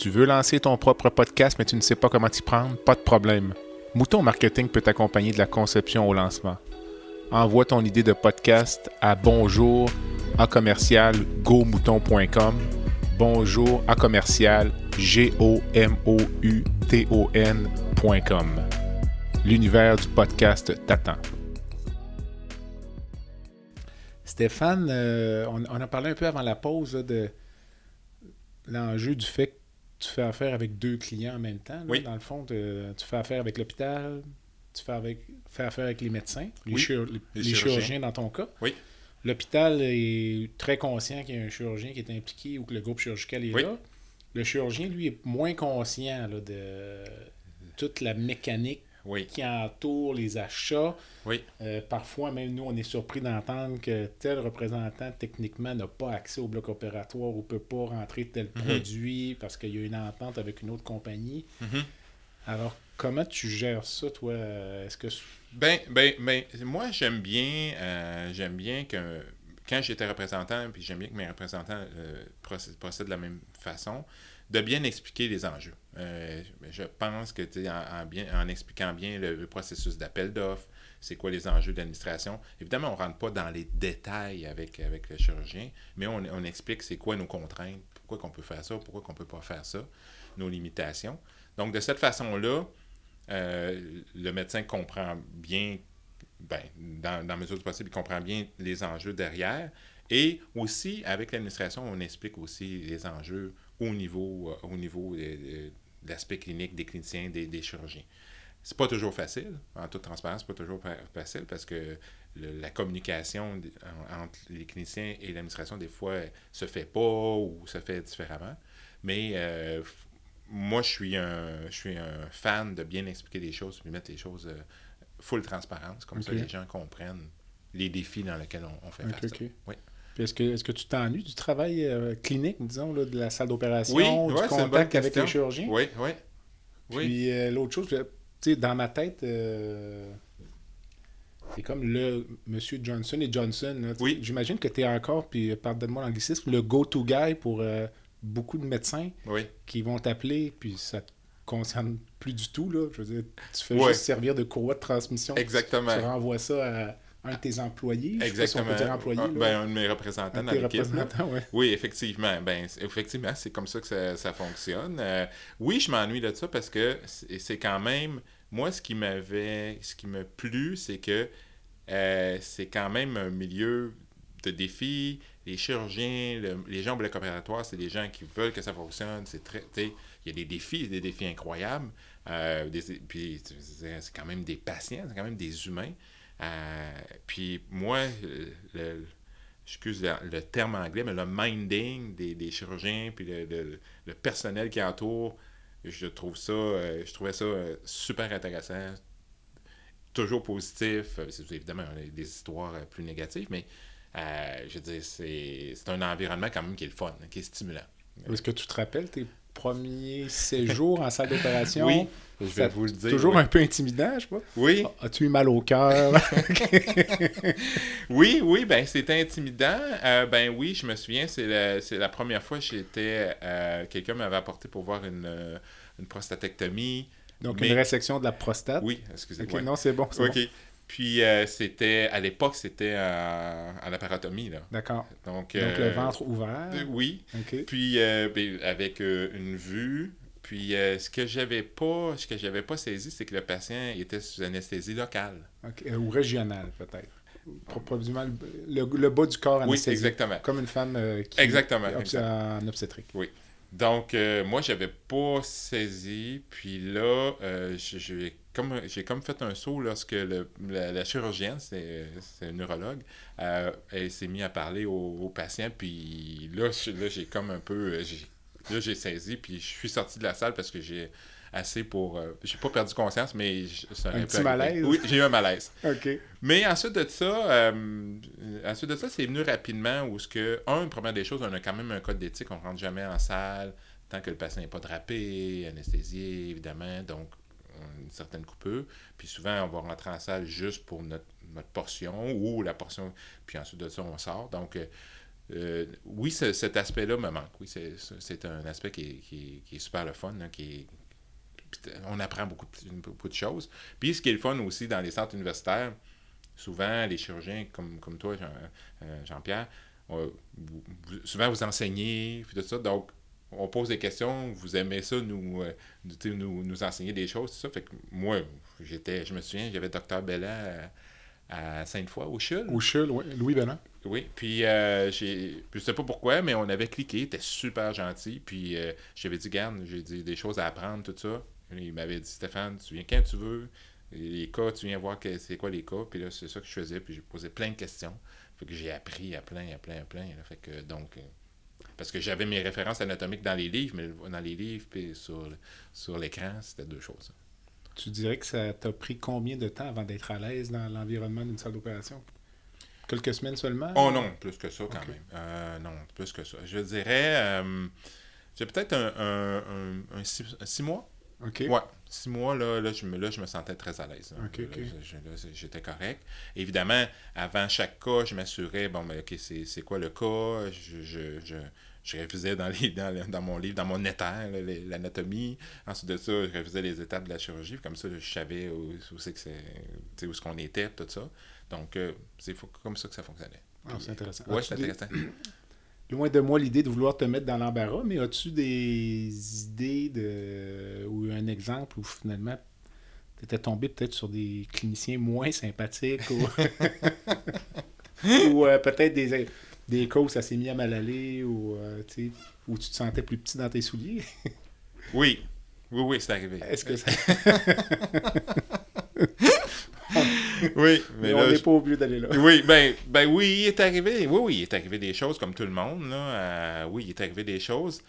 Tu veux lancer ton propre podcast mais tu ne sais pas comment t'y prendre? Pas de problème. Mouton Marketing peut t'accompagner de la conception au lancement. Envoie ton idée de podcast à bonjour à commercial gomouton.com bonjour à commercial g l'univers du podcast t'attend. Stéphane, euh, on, a parlé un peu avant la pause de l'enjeu du fait tu fais affaire avec deux clients en même temps. oui. Dans le fond, tu fais affaire avec l'hôpital, tu fais, avec, fais affaire avec les médecins, les, chirurgiens. dans ton cas. Oui. L'hôpital est très conscient qu'il y a un chirurgien qui est impliqué ou que le groupe chirurgical est là. Le chirurgien, lui, est moins conscient de toute la mécanique qui entoure les achats. Oui. Euh, parfois, même nous, on est surpris d'entendre que tel représentant, techniquement, n'a pas accès au bloc opératoire ou ne peut pas rentrer tel mhm. produit parce qu'il y a une entente avec une autre compagnie. Mhm. Alors, comment tu gères ça, toi? Est-ce que... Ben, ben, ben, moi, j'aime bien, euh, j'aime bien que quand j'étais représentant, puis j'aime bien que mes représentants euh, procèdent de la même façon, de bien expliquer les enjeux. Euh, je pense que en, expliquant bien le, processus d'appel d'offres, c'est quoi les enjeux d'administration. Évidemment, on ne rentre pas dans les détails avec, avec le chirurgien, mais on, on explique c'est quoi nos contraintes, pourquoi qu'on peut faire ça, pourquoi qu'on ne peut pas faire ça, nos limitations. Donc, de cette façon-là, euh, le médecin comprend bien, ben, dans, dans mesure du possible, il comprend bien les enjeux derrière. Et aussi, avec l'administration, on explique aussi les enjeux au niveau, euh, au niveau de, l'aspect clinique des cliniciens, des, des chirurgiens. C'est pas toujours facile, en toute transparence, pas toujours facile parce que la communication entre les cliniciens et l'administration, des fois, se fait pas ou se fait différemment. Mais euh, moi, je suis, un, je suis un fan de bien expliquer les choses, de mettre les choses euh, full transparence, comme ça les gens comprennent les défis dans lesquels on, fait face. Oui. Est-ce que, est que tu t'ennuies du travail euh, clinique, disons, là, de la salle d'opération, du contact avec les chirurgiens? Oui, oui. Puis euh, l'autre chose, tu sais, dans ma tête, euh, c'est comme le Monsieur Johnson et Johnson. oui. J'imagine que tu es encore, puis pardonne-moi l'anglicisme, le go-to guy pour beaucoup de médecins qui vont t'appeler, puis ça te concerne plus du tout. Là. Je veux dire, tu fais juste servir de courroie de transmission. Exactement. Tu renvoies ça à un de tes employés. Exactement. Si employé, ben, un de mes représentants dans l'équipe. Oui, effectivement. Ben, effectivement, c'est comme ça que ça, fonctionne. Euh, oui, je m'ennuie de ça parce que c'est quand même. Moi, ce qui m'avait. Ce qui me plu, c'est que euh, c'est quand même un milieu de défis. Les chirurgiens, les gens au bloc opératoire, c'est des gens qui veulent que ça fonctionne. C'est très. Il y a des défis, des défis incroyables. Euh, puis c'est quand même des patients, c'est quand même des humains. Euh, puis moi, le, excuse le, terme anglais, mais le minding des, chirurgiens, puis le, personnel qui entoure, je trouve ça, euh, je trouvais ça euh, super intéressant, toujours positif. évidemment des histoires plus négatives, mais je veux dire, c'est un environnement quand même qui est le fun, qui est stimulant. Est-ce que tu te rappelles tes premier séjour en salle d'opération. Oui, je vais vous le dire. Toujours oui. un peu intimidant, je sais pas. Oui, As-tu eu mal au cœur? oui, oui, ben c'était intimidant. Euh, ben oui, je me souviens, c'est la, première fois que j'étais. euh, Quelqu'un m'avait apporté pour voir une, une prostatectomie. Donc, Mais- une résection de la prostate? Oui, excusez Ok, moi Non, c'est bon. OK. bon. Puis euh, c'était. À l'époque, c'était euh, là. D'accord. Donc, Donc, le euh, ventre ouvert. euh, oui. Puis euh, ben, avec euh, une vue. Puis euh, ce que j'avais pas, ce que j'avais pas saisi, c'est que le patient était sous anesthésie locale. Euh, Ou régional, peut-être. Pro- Probablement le, le- bas du corps Oui, anesthésié. exactement. Comme une femme euh, qui Exactement, est obs- en obstétrique. Donc, euh, moi, j'avais pas saisi. Puis là, euh, j'ai- comme, comme fait un saut lorsque le- la, chirurgienne, c'est c'est un neurologue, euh, elle s'est mise à parler au, au patient. Puis là, j'ai comme un peu. euh, Là, j'ai saisi. Puis je suis sorti de la salle parce que j'ai assez pour. euh, j'ai pas perdu conscience, mais. ça Un petit malaise? Oui, j'ai eu un malaise. OK. Mais ensuite de ça, euh, ensuite de ça, c'est venu rapidement où ce que, un, première des choses, on a quand même un code d'éthique, on rentre jamais en salle tant que le patient n'est pas drapé, anesthésié, évidemment, donc on a une certaine coupure. Puis souvent, on va rentrer en salle juste pour notre, notre portion ou la portion, puis ensuite de ça, on sort. Donc, euh, euh, oui, ce- cet aspect-là me manque. Oui, c'est- un aspect qui est, qui est- qui est super le fun, là, qui est- puis on apprend beaucoup de, beaucoup de choses. Puis ce qui est le fun aussi dans les centres universitaires, souvent les chirurgiens comme, comme toi, Jean, euh, on- vous- vous- souvent vous enseignez, puis tout ça. Donc, on pose des questions, vous aimez ça, nous, euh, nous, nous, enseigner des choses, tout ça. Fait que moi, j'étais, je me souviens, j'avais Docteur Bellat à, à Sainte-Foy, au CHUL. Au CHUL, oui. Louis Bellin. Oui, puis euh, j'ai. Je sais pas pourquoi, mais on avait cliqué, il était super gentil. Puis euh, j'avais dit, garde, j'ai dit des choses à apprendre, tout ça. Il m'avait dit, Stéphane, tu viens quand tu veux. Les cas, tu viens voir c'est quoi les cas. Puis là, c'est ça que je faisais. Puis j'ai posé plein de questions. Fait que j'ai appris à plein, à plein, à plein. là. Fait que donc. euh, parce que j'avais mes références anatomiques dans les livres, mais dans les livres puis sur, sur l'écran, c'était deux choses. Tu dirais que ça t'a pris combien de temps avant d'être à l'aise dans l'environnement d'une salle d'opération? Quelques semaines seulement? Oh non, plus que ça quand même. Euh, non, plus que ça. Je dirais, euh, j'ai peut-être un, un, un- un six, un six mois. OK. Ouais, six mois, là, là, je me, là, je me sentais très à l'aise. J'étais correct. Évidemment, avant chaque cas, je m'assurais, bon, mais OK, c'est c'est quoi le cas? Je, je, je, je révisais dans, les, dans, le- dans mon livre, dans mon les- l'anatomie. Ensuite de ça, je révisais les étapes de la chirurgie. Comme ça, je savais où, où c'est que c'est, où est-ce qu'on était, tout ça. Donc, euh, c'est comme ça que ça fonctionnait. Ah, c'est intéressant. Ouais, As-tu c'est intéressant. Loin de moi l'idée de vouloir te mettre dans l'embarras, mais as-tu des idées de ou un exemple où finalement tu étais tombé peut-être sur des cliniciens moins sympathiques ou, ou euh, peut-être des, des cas où ça s'est mis à mal aller ou euh, où tu te sentais plus petit dans tes souliers? Oui, oui, oui, c'est arrivé. Est-ce que ça... Oui, mais mais on n'est pas obligé d'aller là. Oui, ben, ben oui, il est arrivé. Oui, oui, il est arrivé des choses comme tout le monde. Là. Euh, oui, il est arrivé des choses.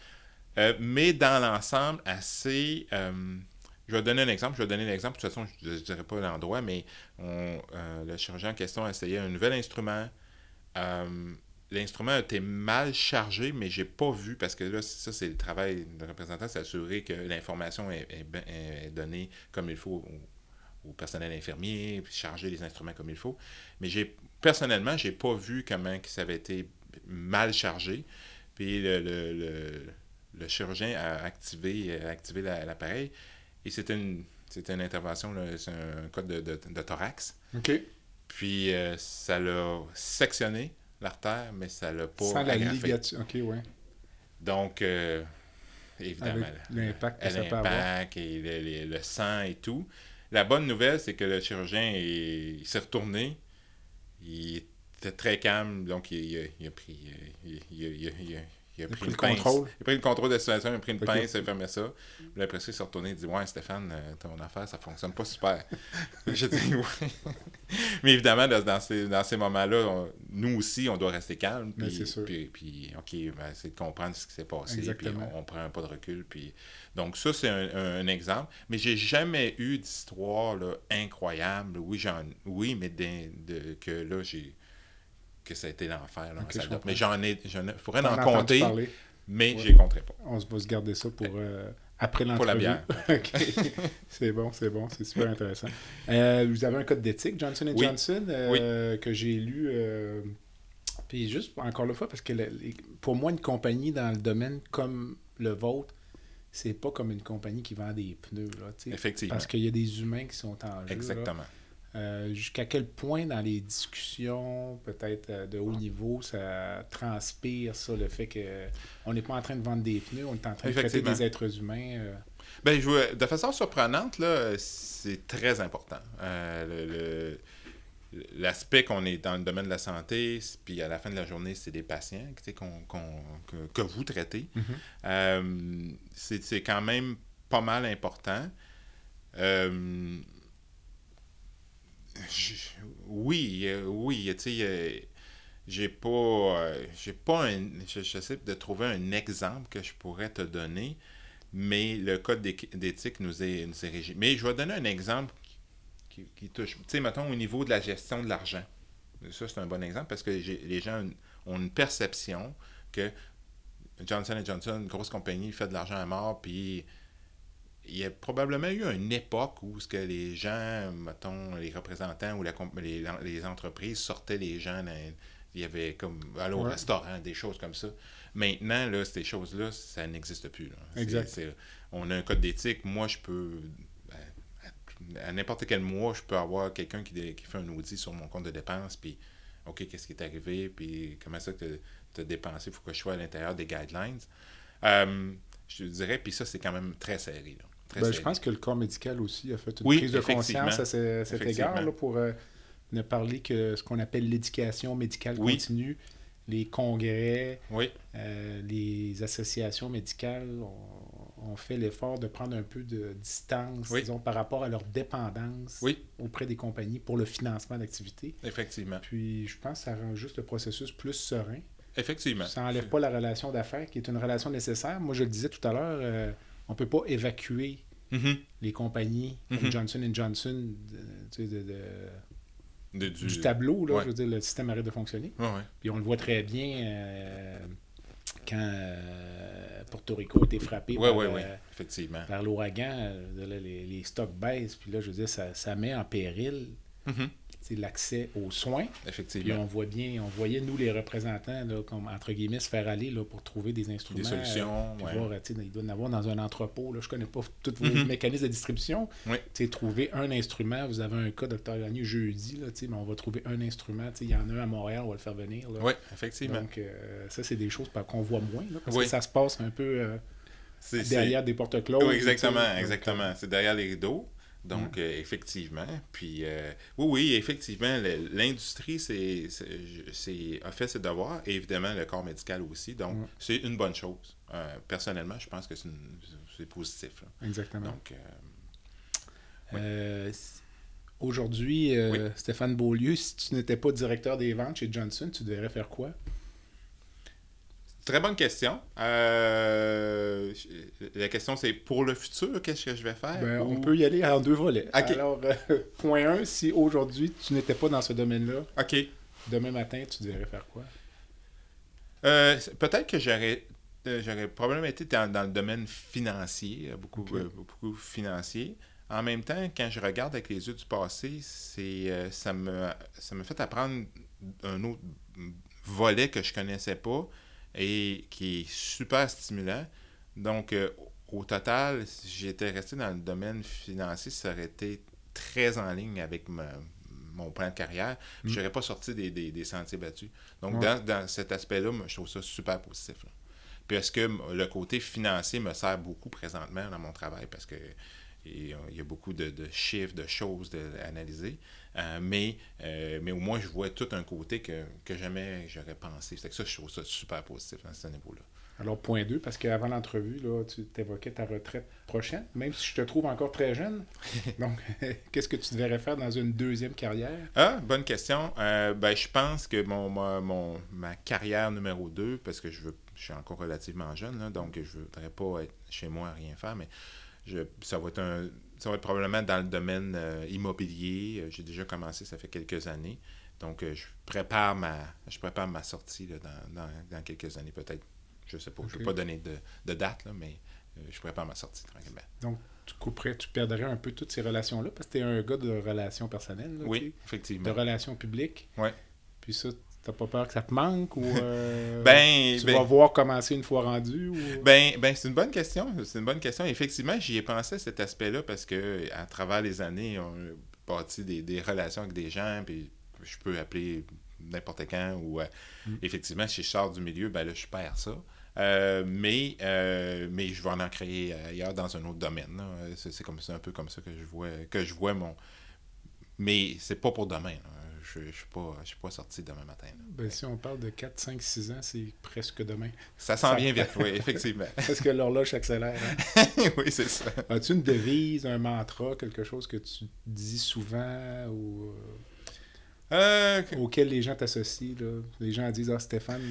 Euh, mais dans l'ensemble, assez. euh, je vais donner un exemple. Je vais donner un exemple. De toute façon, je ne dirai pas l'endroit, mais on, euh, le chirurgien en question a essayé un nouvel instrument. L'instrument a été mal chargé, mais j'ai pas vu, parce que là, ça, c'est le travail de représentant, c'est s'assurer que l'information est, est est donnée comme il faut au, personnel infirmier, puis charger les instruments comme il faut. Mais j'ai personnellement, j'ai pas vu comment que ça avait été mal chargé. Puis le, le, le- le chirurgien a activé, a activé la- l'appareil. Et c'était une, une intervention, c'est un code de, de- de thorax. OK. Puis euh, ça l'a sectionné, l'artère, mais ça l'a pas Sans la ligature. OK, ouais. Donc, euh, évidemment, l'impact que ça peut avoir. l'impact et le, le- le sang et tout. La bonne nouvelle, c'est que le chirurgien est- s'est retourné. Il était très calme, donc il, a, il a pris, euh, il a- pris, le contrôle. Il a pris le contrôle de la situation, il a pris une pince, il a fermé ça. Puis là, après ça, il s'est retourné et dit Ouais, Stéphane, euh, ton affaire, ça fonctionne pas super. J'ai dit Ouais. Mais évidemment, dans, ces, dans ces moments-là, nous aussi, on doit rester calme. Puis, puis, puis, OK, ben, c'est de comprendre ce qui s'est passé. Puis Exactement. on, on prend un pas de recul. Puis... Donc, ça, c'est un, un- un exemple. Mais j'ai jamais eu d'histoire incroyable. Oui, j'en, oui mais de, que là, j'ai que ça a été l'enfer. en. Mais j'en ai. J'en ai- je pourrais en entendu compter, parler. mais Ouais. je les compterai pas. On se va se garder ça pour euh, après Pour la l'entrevue. Ok. c'est bon, c'est bon, c'est super intéressant. Euh, vous avez un code d'éthique, Johnson Oui. Johnson, euh, que j'ai lu. puis juste, encore une fois, parce que le- pour moi, une compagnie dans le domaine comme le vôtre, c'est pas comme une compagnie qui vend des pneus. Là. Effectivement. parce qu'il y a des humains qui sont en jeu. là. Euh, Jusqu'à quel point dans les discussions, peut-être euh, de haut niveau, ça transpire ça, le fait que on n'est pas en train de vendre des pneus, on est en train de traiter des êtres humains. euh. Ben, je veux- de façon surprenante, là, c'est très important. Euh, L'aspect qu'on est dans le domaine de la santé, puis à la fin de la journée, c'est des patients qu'on- qu'on- que, que vous traitez. Euh, c'est c'est quand même pas mal important. Euh, j- oui, euh, oui, tu sais, euh, j'ai pas, euh, j'ai pas un, je- j'essaie de trouver un exemple que je pourrais te donner, mais le code d'éthique nous est, nous est régi. Mais je vais donner un exemple qui, qui touche, tu sais, mettons au niveau de la gestion de l'argent. Ça, c'est un bon exemple parce que les gens ont une perception que Johnson Johnson, une grosse compagnie, fait de l'argent à mort, puis il y a probablement eu une époque où ce que les gens, mettons, les représentants ou la les, les entreprises sortaient les gens, dans- il y avait comme aller au Ouais. restaurant, des choses comme ça. Maintenant, là, ces choses-là, ça n'existe plus. là. Exact. on a un code d'éthique. Moi, je peux, ben, à, n'importe quel mois, je peux avoir quelqu'un qui, qui fait un audit sur mon compte de dépenses, puis OK, qu'est-ce qui est arrivé, puis comment ça que tu as dépensé, il faut que je sois à l'intérieur des guidelines. Euh, je te dirais, puis ça, c'est quand même très serré. là. Très Ben, je pense que le corps médical aussi a fait une Oui, prise de conscience à ce- cet égard là, pour euh, ne parler que ce qu'on appelle l'éducation médicale Oui. continue, les congrès, Oui, euh, les associations médicales ont, ont fait l'effort de prendre un peu de distance, Oui. disons, par rapport à leur dépendance Oui. auprès des compagnies pour le financement d'activités. effectivement. Puis je pense que ça rend juste le processus plus serein. Effectivement. Ça n'enlève pas la relation d'affaires, qui est une relation nécessaire. Moi, je le disais tout à l'heure, euh, on ne peut pas évacuer Mhm. les compagnies comme Mhm. Johnson Johnson de- de- de- du, tableau. Là, ouais. Je veux dire, le système arrête de fonctionner. Ouais, ouais. Puis on le voit très bien euh, quand euh, Porto Rico a été frappé par, euh, par l'ouragan. les, les stocks baissent. Puis là, je veux dire, ça, ça met en péril Tu sais, l'accès aux soins. Puis Effectivement. on voit bien, on voyait, nous, les représentants, là, comme, entre guillemets, se faire aller là, pour trouver des instruments. Des solutions, puis ouais. voir, tu sais, il doit en avoir dans un entrepôt. Là, je connais pas tous vos Mhm. mécanismes de distribution. Oui. Trouver un instrument. Vous avez un cas, Dr. Gagné, jeudi, là, mais on va trouver un instrument. Il y en a un à Montréal, on va le faire venir. Là. Oui, effectivement. Donc, euh, ça, c'est des choses par- qu'on voit moins. là, parce Oui. que ça se passe un peu euh, derrière des portes closes. Oui, exactement, exactement. C'est derrière les rideaux. Donc, euh, effectivement. Puis, euh, oui, oui, effectivement, l'industrie a fait ses devoirs et évidemment le corps médical aussi. Donc, Ouais. c'est une bonne chose. Euh, personnellement, je pense que c'est, positif. là. Exactement. Donc, Aujourd'hui, euh, Oui. Stéphane Beaulieu, si tu n'étais pas directeur des ventes chez Johnson, tu devrais faire quoi? Très bonne question. Euh, la question, c'est pour le futur, qu'est-ce que je vais faire? Ben, On peut y aller en deux volets. Alors, euh, point 1, si aujourd'hui tu n'étais pas dans ce domaine-là, OK. demain matin, tu devrais faire quoi? Euh, Peut-être que j'aurais euh, j'aurais probablement été dans, dans le domaine financier, beaucoup, beaucoup financier. En même temps, quand je regarde avec les yeux du passé, c'est ça me ça me fait apprendre un autre volet que je connaissais pas et qui est super stimulant. Donc, euh, au total, si j'étais resté dans le domaine financier, ça aurait été très en ligne avec ma- mon plan de carrière. Je Mm. n'aurais pas sorti des, des- des sentiers battus. Donc, Ouais. dans, dans cet aspect-là, je trouve ça super positif. là. Puis est-ce que le côté financier me sert beaucoup présentement dans mon travail? Parce que euh, il y a beaucoup de, de chiffres, de choses à analyser. Euh, mais, euh, mais au moins, je vois tout un côté que, que jamais j'aurais pensé. C'est que ça, je trouve ça super positif à ce niveau-là. Alors, point 2, parce qu'avant l'entrevue, là, tu évoquais ta retraite prochaine, même si je te trouve encore très jeune. Donc, qu'est-ce que tu devrais faire dans une deuxième carrière? Ah, bonne question. Euh, ben, je pense que mon, ma, mon- ma carrière numéro 2, parce que je veux je suis encore relativement jeune, là, donc je ne voudrais pas être chez moi à rien faire, mais je, ça, va être un, ça va être probablement dans le domaine euh, immobilier. Euh, J'ai déjà commencé, ça fait quelques années. Donc, euh, je prépare ma, je prépare ma sortie là, dans, dans, dans quelques années, peut-être Je sais pas. Je ne vais pas donner de, de date, là, mais euh, je prépare ma sortie tranquillement. Donc, tu couperais, tu perdrais un peu toutes ces relations-là parce que tu es un gars de relations personnelles. là, Oui, sais, De effectivement. relations publiques. Ouais. Puis ça, t'as pas peur que ça te manque ou euh, Ben, tu ben- vas voir commencer une fois rendu ou... Ben, ben c'est une bonne question. C'est une bonne question. Effectivement, j'y ai pensé à cet aspect-là parce que à travers les années, on a bâti des, des relations avec des gens, puis je peux appeler n'importe quand ou euh, Mm. effectivement, si je sors du milieu, ben là, je perds ça. Euh, mais, euh, mais je vais en, en créer ailleurs dans un autre domaine. C'est, comme c'est un peu comme ça que je vois que je vois mon. Mais c'est pas pour demain. là. Je ne suis pas, je suis pas sorti demain matin. Ben, si on parle de 4, 5, 6 ans, c'est presque demain. Ça s'en Ça- vient vite, oui, effectivement. Parce que l'horloge accélère. hein. oui, c'est ça. As-tu une devise, un mantra, quelque chose que tu dis souvent ou Euh, euh, auquel les gens t'associent? là? Les gens disent « Ah, Stéphane,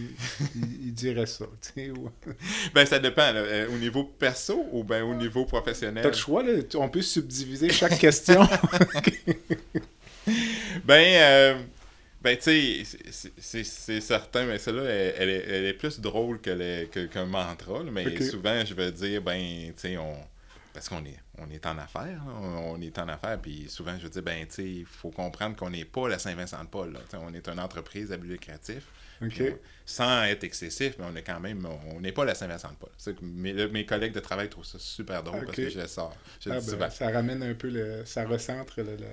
il, il dirait ça. » Ben, ça dépend. là. Euh, au niveau perso ou ben au niveau professionnel? T'as le choix, là. On peut subdiviser chaque question. Ben, euh, ben tu sais, c'est- certain, mais celle-là, elle, elle est, elle est plus drôle que le- que- qu'un mantra. là. mais souvent, je vais dire, ben, tu sais, on. Parce qu'on est, on est en affaires, là. on, on est en affaires, puis souvent, je veux dire, ben, tu sais, il faut comprendre qu'on n'est pas la Saint-Vincent-de-Paul. On est une entreprise à but lucratif. On- sans être excessif, mais on est quand même, on n'est pas la Saint-Vincent-de-Paul. Mes, mes collègues de travail trouvent ça super drôle parce que je le sors. Je le Ah, dis ben, ça ramène un peu le... Ça recentre le, le,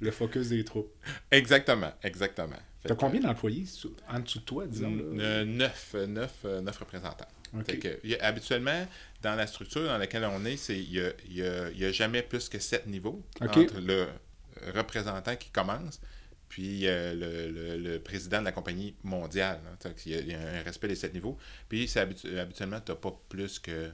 le focus des troupes. Exactement, exactement. T'as combien d'employés en dessous de toi, disons? là? Euh, neuf, euh, neuf, euh, neuf représentants. Que, il habituellement, dans la structure dans laquelle on est, il y a, il y a- il y a jamais plus que sept niveaux entre le représentant qui commence puis euh, le, le- le président de la compagnie mondiale. Fait qu'il y a- il y, a un respect des sept niveaux. Puis habituellement, tu n'as pas plus que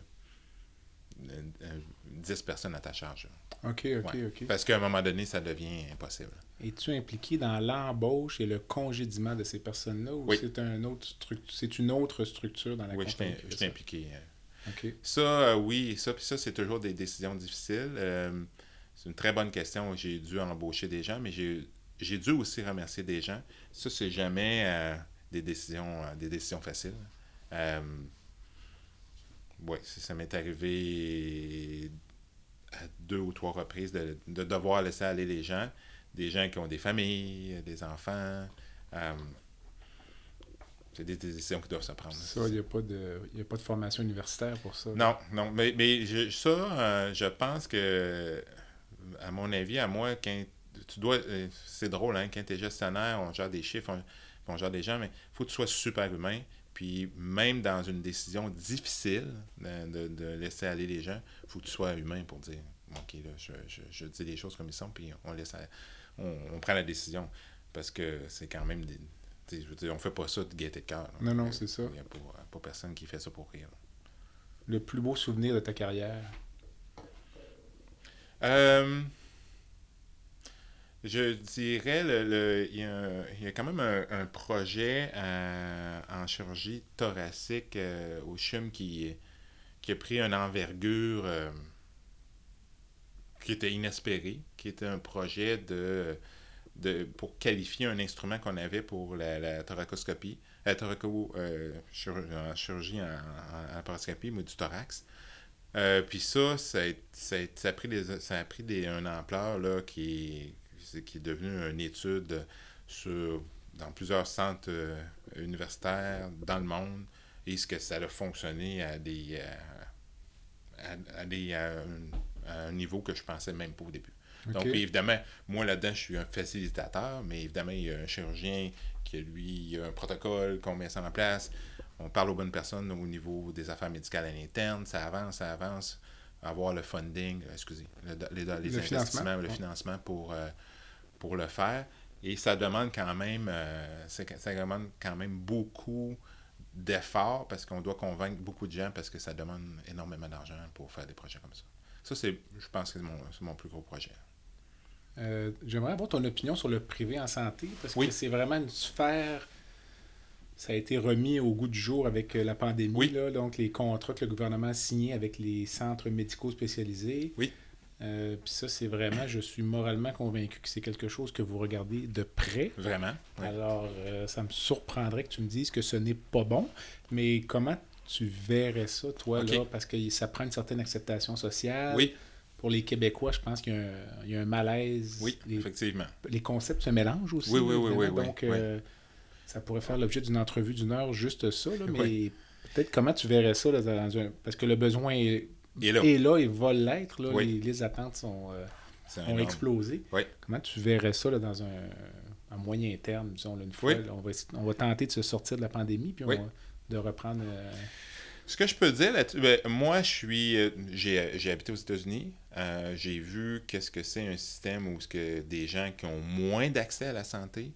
10 personnes à ta charge. OK, OK, Ouais. OK. Parce qu'à un moment donné, ça devient impossible. Es-tu impliqué dans l'embauche et le congédiement de ces personnes-là ou Oui. c'est un autre c'est une autre structure dans la Oui, compagnie? qui je ça? impliqué. euh, OK. Ça, euh, oui, ça, puis ça, c'est toujours des décisions difficiles. Euh, c'est une très bonne question. J'ai dû embaucher des gens, mais j'ai, dû aussi remercier des gens. Ça, c'est jamais euh, des, décisions, euh, des décisions faciles. Oui, ça m'est arrivé à deux ou trois reprises de, de devoir laisser aller les gens. Des gens qui ont des familles, des enfants. Euh, c'est des décisions qui doivent se prendre. Ça, il n'y a, pas de- y a pas de formation universitaire pour ça? Non, non, mais, mais je- ça, euh, je pense que, à mon avis, à moi, quand tu dois, euh, c'est drôle, hein, quand tu es gestionnaire, on gère des chiffres, on, on gère des gens, mais il faut que tu sois super humain. Puis même dans une décision difficile de, de- de laisser aller les gens, il faut que tu sois humain pour dire, OK, là, je, je- je dis les choses comme ils sont, puis on laisse, on, on prend la décision. Parce que c'est quand même des... Je veux dire, on fait pas ça de gaieté de cœur. Non, non, c'est ça. Il n'y a pas, pas personne qui fait ça pour rire. Le plus beau souvenir de ta carrière? Euh, je dirais, le, le- il, y a, il y a quand même un, un projet euh, en chirurgie thoracique euh, au CHUM qui, qui a pris une envergure euh, qui était inespérée, qui était un projet de, de pour qualifier un instrument qu'on avait pour la, la thoracoscopie, la thoraco, chirurgie en, en, mais du thorax. Puis ça, ça ça a pris, des, ça a pris des, une ampleur là, qui, est, qui est devenue une étude sur, dans plusieurs centres euh, universitaires dans le monde et ce que ça a fonctionné à des, euh, à, à des, à un, à un niveau que je pensais même pas au début. Donc, évidemment, moi là-dedans, je suis un facilitateur, mais évidemment, il y a un chirurgien qui, lui, il y a un protocole qu'on met ça en place. On parle aux bonnes personnes au niveau des affaires médicales à l'interne. Ça avance, ça avance. Avoir le funding, excusez, le- les, les Le financement. investissements, le financement pour, euh, pour le faire. Et ça demande quand même, euh, ça demande quand même beaucoup d'efforts parce qu'on doit convaincre beaucoup de gens parce que ça demande énormément d'argent pour faire des projets comme ça. Ça, c'est, je pense que c'est mon, c'est mon plus gros projet. Euh, J'aimerais avoir ton opinion sur le privé en santé, parce Oui. que c'est vraiment une sphère. Ça a été remis au goût du jour avec euh, la pandémie, Oui. là, donc les contrats que le gouvernement a signés avec les centres médicaux spécialisés. Oui. Euh, Puis ça, c'est vraiment, je suis moralement convaincu que c'est quelque chose que vous regardez de près. Vraiment. Alors, euh, ça me surprendrait que tu me dises que ce n'est pas bon, mais comment tu verrais ça, toi, Ok. là, parce que ça prend une certaine acceptation sociale. Oui, Pour les Québécois, je pense qu'il y a un, il y a un malaise. oui, Les, effectivement. les concepts se mélangent aussi. Oui, oui, oui, oui, oui, Donc, oui. euh, ça pourrait faire l'objet d'une entrevue d'une heure, juste ça. là, mais peut-être comment tu verrais ça là, dans un... Parce que le besoin est, Et là, là et va l'être. là. Oui. Les, les attentes sont, euh, ont explosé. Oui. Comment tu verrais ça là, dans un, un moyen terme, disons, là, une fois, Oui. là, on, va, on va tenter de se sortir de la pandémie, puis on va- de reprendre... euh, Ce que je peux dire là-dessus, ben, moi, je suis, euh, j'ai, j'ai habité aux États-Unis. Euh, j'ai vu qu'est-ce que c'est un système où ce que des gens qui ont moins d'accès à la santé.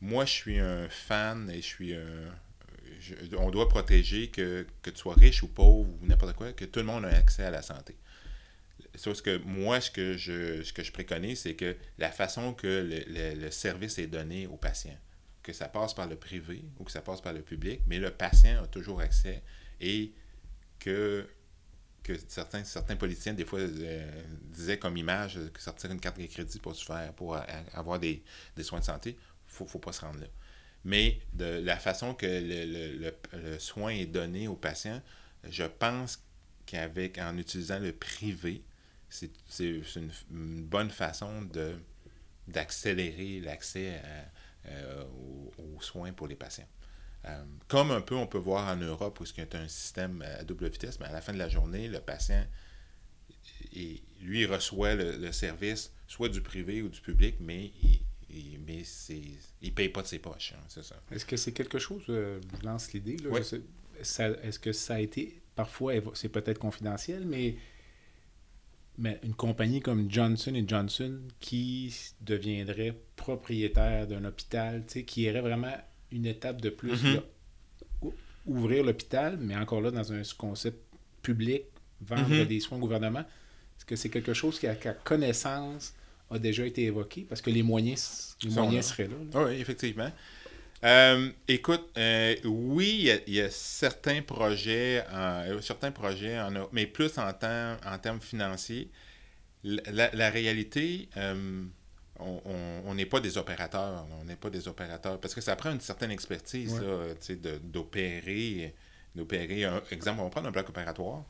Moi, je suis un fan et je suis un. On doit protéger que, tu sois riche ou pauvre ou n'importe quoi, que tout le monde ait accès à la santé. Sauf moi, ce que je, ce que je préconise, c'est que la façon que le, service est donné aux patients, que ça passe par le privé ou que ça passe par le public, mais le patient a toujours accès et que, certains, politiciens, des fois, euh, disaient comme image que sortir une carte de crédit pour se a- avoir des, des soins de santé, il faut, faut pas se rendre là. Mais de la façon que le, le- le- soin est donné aux patients, je pense qu'avec en utilisant le privé, c'est une, une bonne façon d'accélérer l'accès euh, aux, soins pour les patients. Euh, comme un peu on peut voir en Europe où il y a un système à double vitesse, mais à la fin de la journée, le patient, lui, reçoit le, le service soit du privé ou du public, mais il mais c'est il paye pas de ses poches, hein, c'est ça. Est-ce que c'est quelque chose, euh, je lance l'idée, là, Oui. je sais- ça- est-ce que ça a été, parfois, c'est peut-être confidentiel, mais, mais une compagnie comme Johnson Johnson qui deviendrait propriétaire d'un hôpital, tu sais, qui irait vraiment une étape de plus, Mhm. là, ou- ouvrir l'hôpital, mais encore là, dans un concept public, vendre Mhm. des soins au gouvernement, est-ce que c'est quelque chose qui, qu'à connaissance, a déjà été évoqué? Parce que les moyens, les moyens là. seraient là. là. Ah Oui, effectivement. Euh, écoute, euh, oui, il y a- il y, a certains projets, en- certains projets, en, mais plus en, temps, en termes financiers. La, la- la réalité, euh, on- n'est pas des opérateurs. On n'est pas des opérateurs. Parce que ça prend une certaine expertise Ouais. d'opérer. d'opérer exemple, on va prendre un bloc opératoire.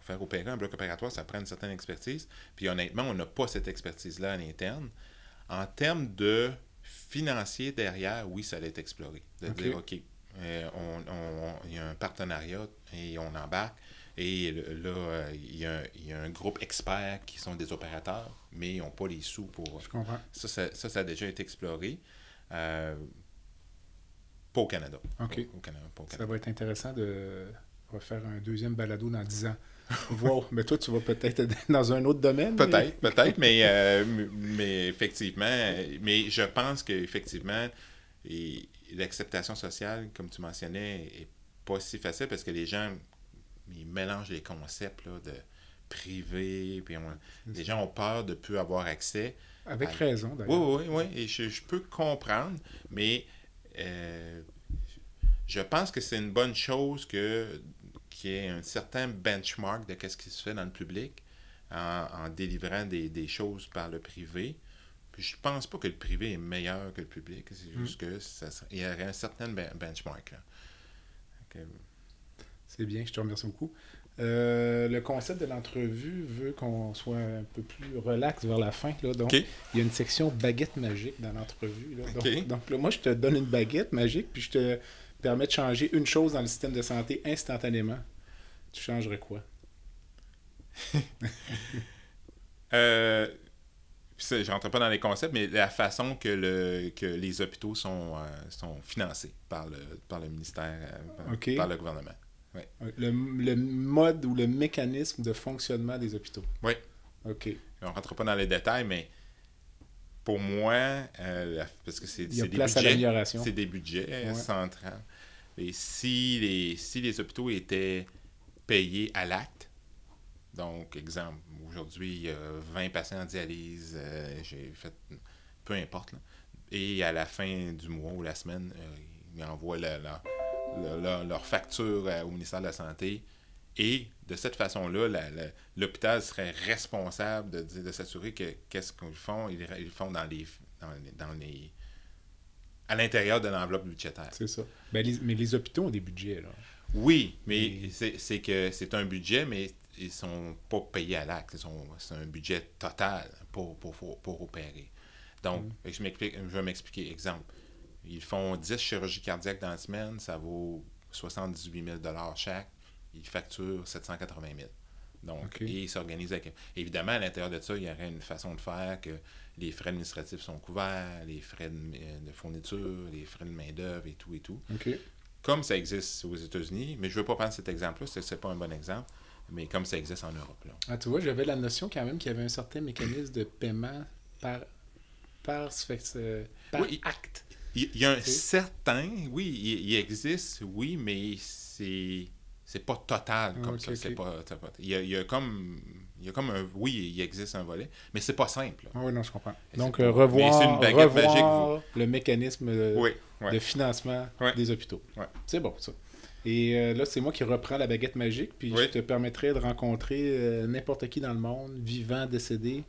Faire opérer un bloc opératoire, ça prend une certaine expertise. Puis honnêtement, on n'a pas cette expertise-là à l'interne. En termes de financier derrière, oui, ça allait être exploré. De dire, OK, euh, on- on- on- il y a un partenariat et on embarque. Et là, euh, il y, a un- il y a un groupe expert qui sont des opérateurs, mais ils n'ont pas les sous pour. Je comprends. Ça, ça, ça, ça a déjà été exploré. Euh, pas au Canada. OK. Au Canada, pas au Ça Canada. va être intéressant de refaire un deuxième balado dans 10 ans. wow, mais toi, tu vas peut-être être dans un autre domaine. mais- Peut-être, peut-être, mais, euh, mais effectivement, mais je pense qu'effectivement, et l'acceptation sociale, comme tu mentionnais, est pas si facile parce que les gens, ils mélangent les concepts là, de privé, puis on- les gens ont peur de ne plus avoir accès. Avec raison, Oui, d'ailleurs. oui, oui, et je, je peux comprendre, mais euh, je pense que c'est une bonne chose que qu'il y ait un certain benchmark de ce qui se fait dans le public en, en délivrant des, des choses par le privé. Puis je pense pas que le privé est meilleur que le public, c'est Mm. juste que ça, serait- il y aurait un certain ben- benchmark. C'est bien, je te remercie beaucoup. Euh, le concept de l'entrevue veut qu'on soit un peu plus relax vers la fin. Là, donc, il y a une section baguette magique dans l'entrevue. Donc, donc là, moi, je te donne une baguette magique, puis je te permets de changer une chose dans le système de santé instantanément. Tu changerais quoi? Euh, puis ça, je rentre pas dans les concepts, mais la façon que, le, que les hôpitaux sont, euh, sont financés par le, par le ministère, euh, par, le gouvernement. Le, le mode ou le mécanisme de fonctionnement des hôpitaux. Oui. OK. On ne rentre pas dans les détails, mais pour moi, euh, la- parce que c'est des budgets, c'est des budgets Ouais. Et si les, si les hôpitaux étaient payés à l'acte, donc, exemple, aujourd'hui, il y a 20 patients en dialyse, euh, j'ai fait, peu importe, là. et à la fin du mois ou la semaine, euh, ils envoient la- la- la- la- leur facture au ministère de la Santé, et de cette façon-là, l'hôpital serait responsable de, de s'assurer que qu'est-ce qu'ils font, ils, ils le font dans les, dans les, dans les- à l'intérieur de l'enveloppe budgétaire. C'est ça. Ben, les- mais les hôpitaux ont des budgets. Là. Oui, mais c'est c'est que c'est un budget, mais ils sont pas payés à l'acte. C'est un budget total pour, pour, pour, pour opérer. Donc, Mm. je, m'explique- je vais m'expliquer. Exemple, ils font 10 chirurgies cardiaques dans la semaine, ça vaut 78 000 chaque. Ils facturent 780 000 Donc, et ils s'organisent avec... Évidemment, à l'intérieur de ça, il y aurait une façon de faire que les frais administratifs sont couverts, les frais de, de fourniture, les frais de main-d'œuvre et tout et tout comme ça existe aux États-Unis, mais je ne veux pas prendre cet exemple-là, c'est c'est pas un bon exemple, mais comme ça existe en Europe. Là. Ah, tu vois, j'avais la notion quand même qu'il y avait un certain mécanisme de paiement par, par, par Oui. acte. Il, il y a un certain, oui, il, il existe, oui, mais c'est c'est pas total comme Ok, ça. C'est pas, c'est pas- il, y a, il y a comme il y a comme un oui, il existe un volet, mais c'est pas simple. là. Ah oui, non, je comprends. Donc, euh, revoir, c'est une baguette revoir le mécanisme Oui, ouais. de financement Ouais. des hôpitaux. Ouais. C'est bon, ça. Et euh, là, c'est moi qui reprends la baguette magique, puis Oui. je te permettrai de rencontrer euh, n'importe qui dans le monde, vivant, décédé,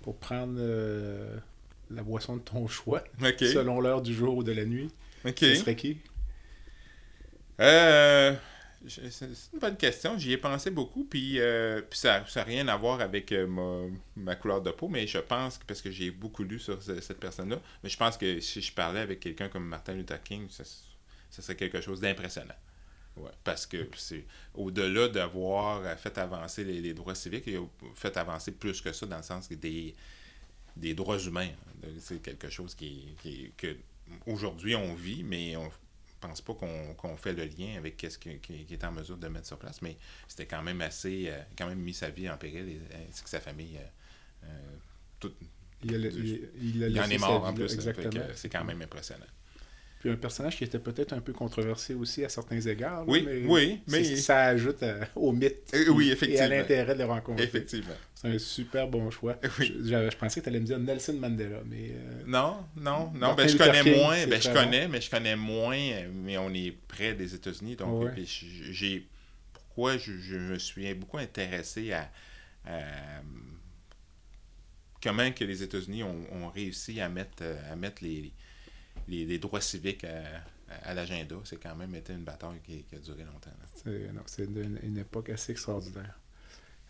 pour prendre euh, la boisson de ton choix, selon l'heure du jour ou de la nuit. OK. Ce serait qui? Euh, c'est une bonne question. J'y ai pensé beaucoup, puis, euh, puis ça n'a rien à voir avec euh, ma, ma couleur de peau, mais je pense que, parce que j'ai beaucoup lu sur ce- cette personne-là, mais je pense que si je parlais avec quelqu'un comme Martin Luther King, ça, ça serait quelque chose d'impressionnant. Ouais, parce que c'est au-delà d'avoir fait avancer les, les droits civiques, il a fait avancer plus que ça dans le sens des, des droits humains. C'est quelque chose qui, qui- que aujourd'hui on vit, mais on pense pas qu'on qu'on fait le lien avec ce qui, qui- est en mesure de mettre sur place. Mais c'était quand même assez, euh, quand même mis sa vie en péril, et, ainsi que sa famille. euh, euh, tout- Il, a, Je- il, il a il en est mort en plus. C'est quand même impressionnant. Puis un personnage qui était peut-être un peu controversé aussi à certains égards. là, Oui, mais oui, mais- ça ajoute à- au mythe Euh, oui, et à effectivement. l'intérêt de les rencontrer. Effectivement. C'est un super bon choix. Oui. Je, je pensais que tu allais me dire Nelson Mandela, mais euh, Non, non, non. Ben, je connais King, moins. Ben, je connais, mais je connais moins. euh, Mais on est près des États-Unis. Donc, Ouais. euh, j'ai. Pourquoi je, je me suis beaucoup intéressé à. à, comment que les États-Unis ont, ont réussi à mettre, euh, à mettre les, les, les droits civiques à, à l'agenda. C'est quand même été une bataille qui, qui a duré longtemps. c'est, une, une époque assez extraordinaire.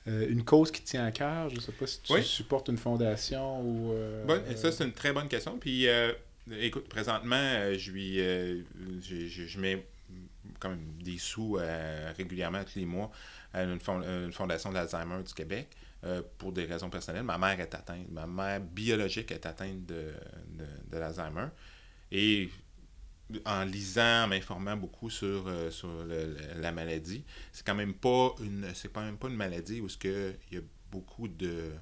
Euh, une cause qui tient à cœur, je ne sais pas si tu Oui. supportes une fondation ou... euh, Bon, et ça, c'est une très bonne question. Puis, euh, écoute, présentement, je, lui, euh, je, je- je mets quand même des sous euh, régulièrement tous les mois à une, fond- une fondation de l'Alzheimer du Québec euh, pour des raisons personnelles. Ma mère est atteinte, ma mère biologique est atteinte de, de, de l'Alzheimer. Et en lisant, en m'informant beaucoup sur, euh, sur le- la maladie, c'est quand même pas une c'est quand même pas une maladie où il y a beaucoup de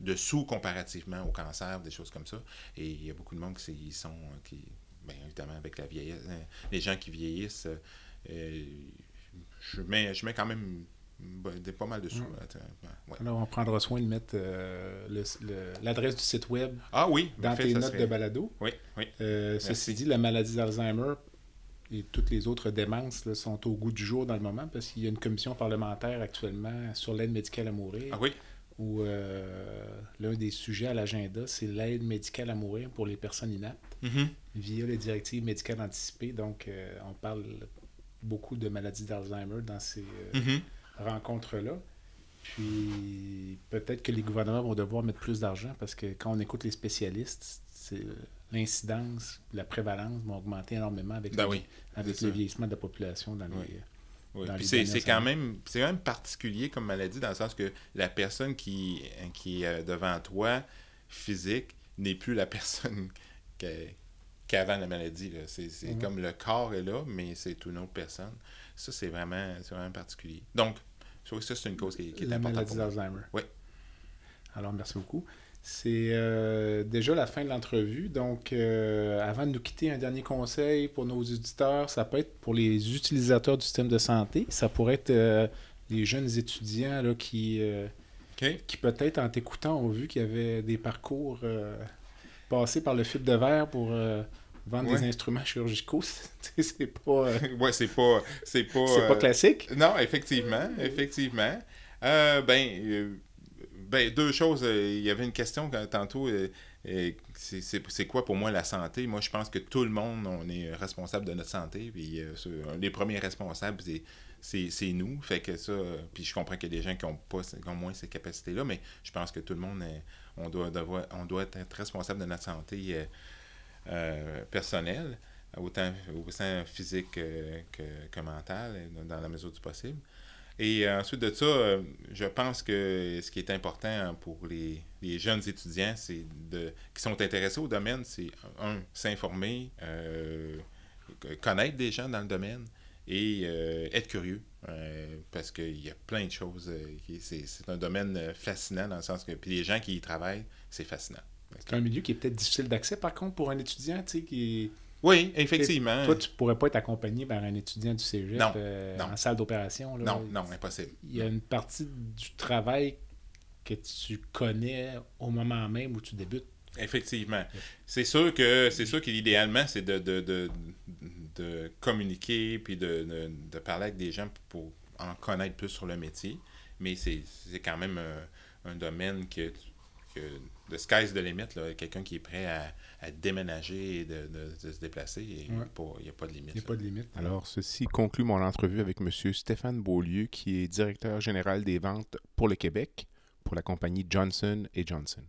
de sous comparativement au cancer, des choses comme ça. Et il y a beaucoup de monde qui sont qui bien évidemment avec la vieillesse, hein, les gens qui vieillissent euh, euh, je mets je mets quand même ben, des- pas mal de sous. Mm. t'sais, ouais. Alors, on prendra soin de mettre euh, l'adresse du site web Ah oui, dans fait, tes notes serait- de balado. Oui, oui. Euh, ceci dit, la maladie d'Alzheimer et toutes les autres démences là, sont au goût du jour dans le moment parce qu'il y a une commission parlementaire actuellement sur l'aide médicale à mourir Ah oui, où euh, l'un des sujets à l'agenda, c'est l'aide médicale à mourir pour les personnes inaptes Mhm. via les directives médicales anticipées. Donc, on parle beaucoup de maladies d'Alzheimer dans ces euh, Rencontres-là. Puis peut-être que les gouvernements vont devoir mettre plus d'argent parce que quand on écoute les spécialistes, c'est l'incidence, la prévalence vont augmenter énormément avec, Ben le, oui, avec c'est le ça. vieillissement de la population dans les... Oui, puis les c'est, quand même c'est quand même particulier comme maladie dans le sens que la personne qui, qui est euh, devant toi, physique, n'est plus la personne qu'avant la maladie. C'est, c'est Mhm. comme le corps est là, mais c'est une autre personne. Ça, c'est vraiment, vraiment particulier. Donc, je trouve que ça, c'est une cause qui, qui est la importante. maladie pour moi. d'Alzheimer. Oui. Alors, merci beaucoup. C'est euh, déjà la fin de l'entrevue. Donc, euh, avant de nous quitter, un dernier conseil pour nos auditeurs. Ça peut être pour les utilisateurs du système de santé. Ça pourrait être euh, les jeunes étudiants là, qui, euh, qui peut-être, en t'écoutant, ont vu qu'il y avait des parcours euh, passés par le fil de verre pour euh, vendre Ouais. des instruments chirurgicaux. C'est c'est pas, euh, ouais, c'est pas... C'est pas, c'est pas euh, classique. Non, effectivement, effectivement. Euh, ben, ben, deux choses. Il y avait une question tantôt. c'est quoi pour moi la santé? Moi, je pense que tout le monde, on est responsable de notre santé. Puis les premiers responsables, c'est nous. Fait que ça. Puis je comprends qu'il y a des gens qui ont, pas, qui ont moins ces capacités-là, mais je pense que tout le monde, on, doit, on doit être responsable de notre santé personnelle autant au sein physique que, que, mental, dans la mesure du possible. Et euh, ensuite de ça, euh, je pense que ce qui est important pour les, jeunes étudiants, c'est de qui sont intéressés au domaine, c'est un, s'informer, euh, connaître des gens dans le domaine et être curieux. parce qu'il y a plein de choses. c'est un domaine fascinant dans le sens que. Puis les gens qui y travaillent, c'est fascinant. C'est un milieu qui est peut-être difficile d'accès, par contre, pour un étudiant, tu sais, qui oui, effectivement. Toi, tu ne pourrais pas être accompagné par un étudiant du cégep euh, en salle d'opération. Non, non, impossible. Il y a une partie du travail que tu connais au moment même où tu débutes. Effectivement. C'est sûr que c'est sûr qu'idéalement, c'est de, de, communiquer puis de, parler avec des gens pour en connaître plus sur le métier. Mais c'est quand même un, domaine que, que the sky's the limit. Quelqu'un qui est prêt à à déménager et de, se déplacer. Il n'y a, pas de limite. Il n'y a pas de limite. Alors, ceci conclut mon entrevue avec M. Stéphane Beaulieu, qui est directeur général des ventes pour le Québec pour la compagnie Johnson Johnson.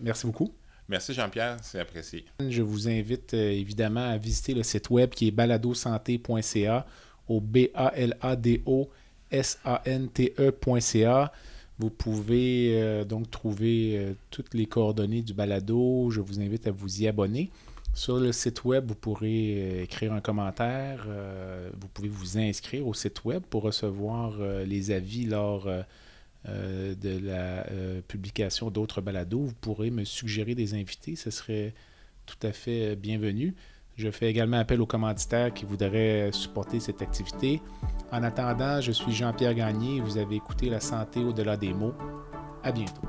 Merci beaucoup. Merci Jean-Pierre, c'est apprécié. Je vous invite euh, évidemment à visiter le site web qui est baladosanté.ca au B-A-L-A-D-O-S-A-N-T-E.ca. Vous pouvez euh, donc trouver euh, toutes les coordonnées du balado. Je vous invite à vous y abonner. Sur le site web, vous pourrez euh, écrire un commentaire. vous pouvez vous inscrire au site web pour recevoir les avis lors de la publication d'autres balados. Vous pourrez me suggérer des invités. Ce serait tout à fait bienvenu. Je fais également appel aux commanditaires qui voudraient supporter cette activité. En attendant, je suis Jean-Pierre Gagné vous avez écouté La santé au-delà des mots. À bientôt.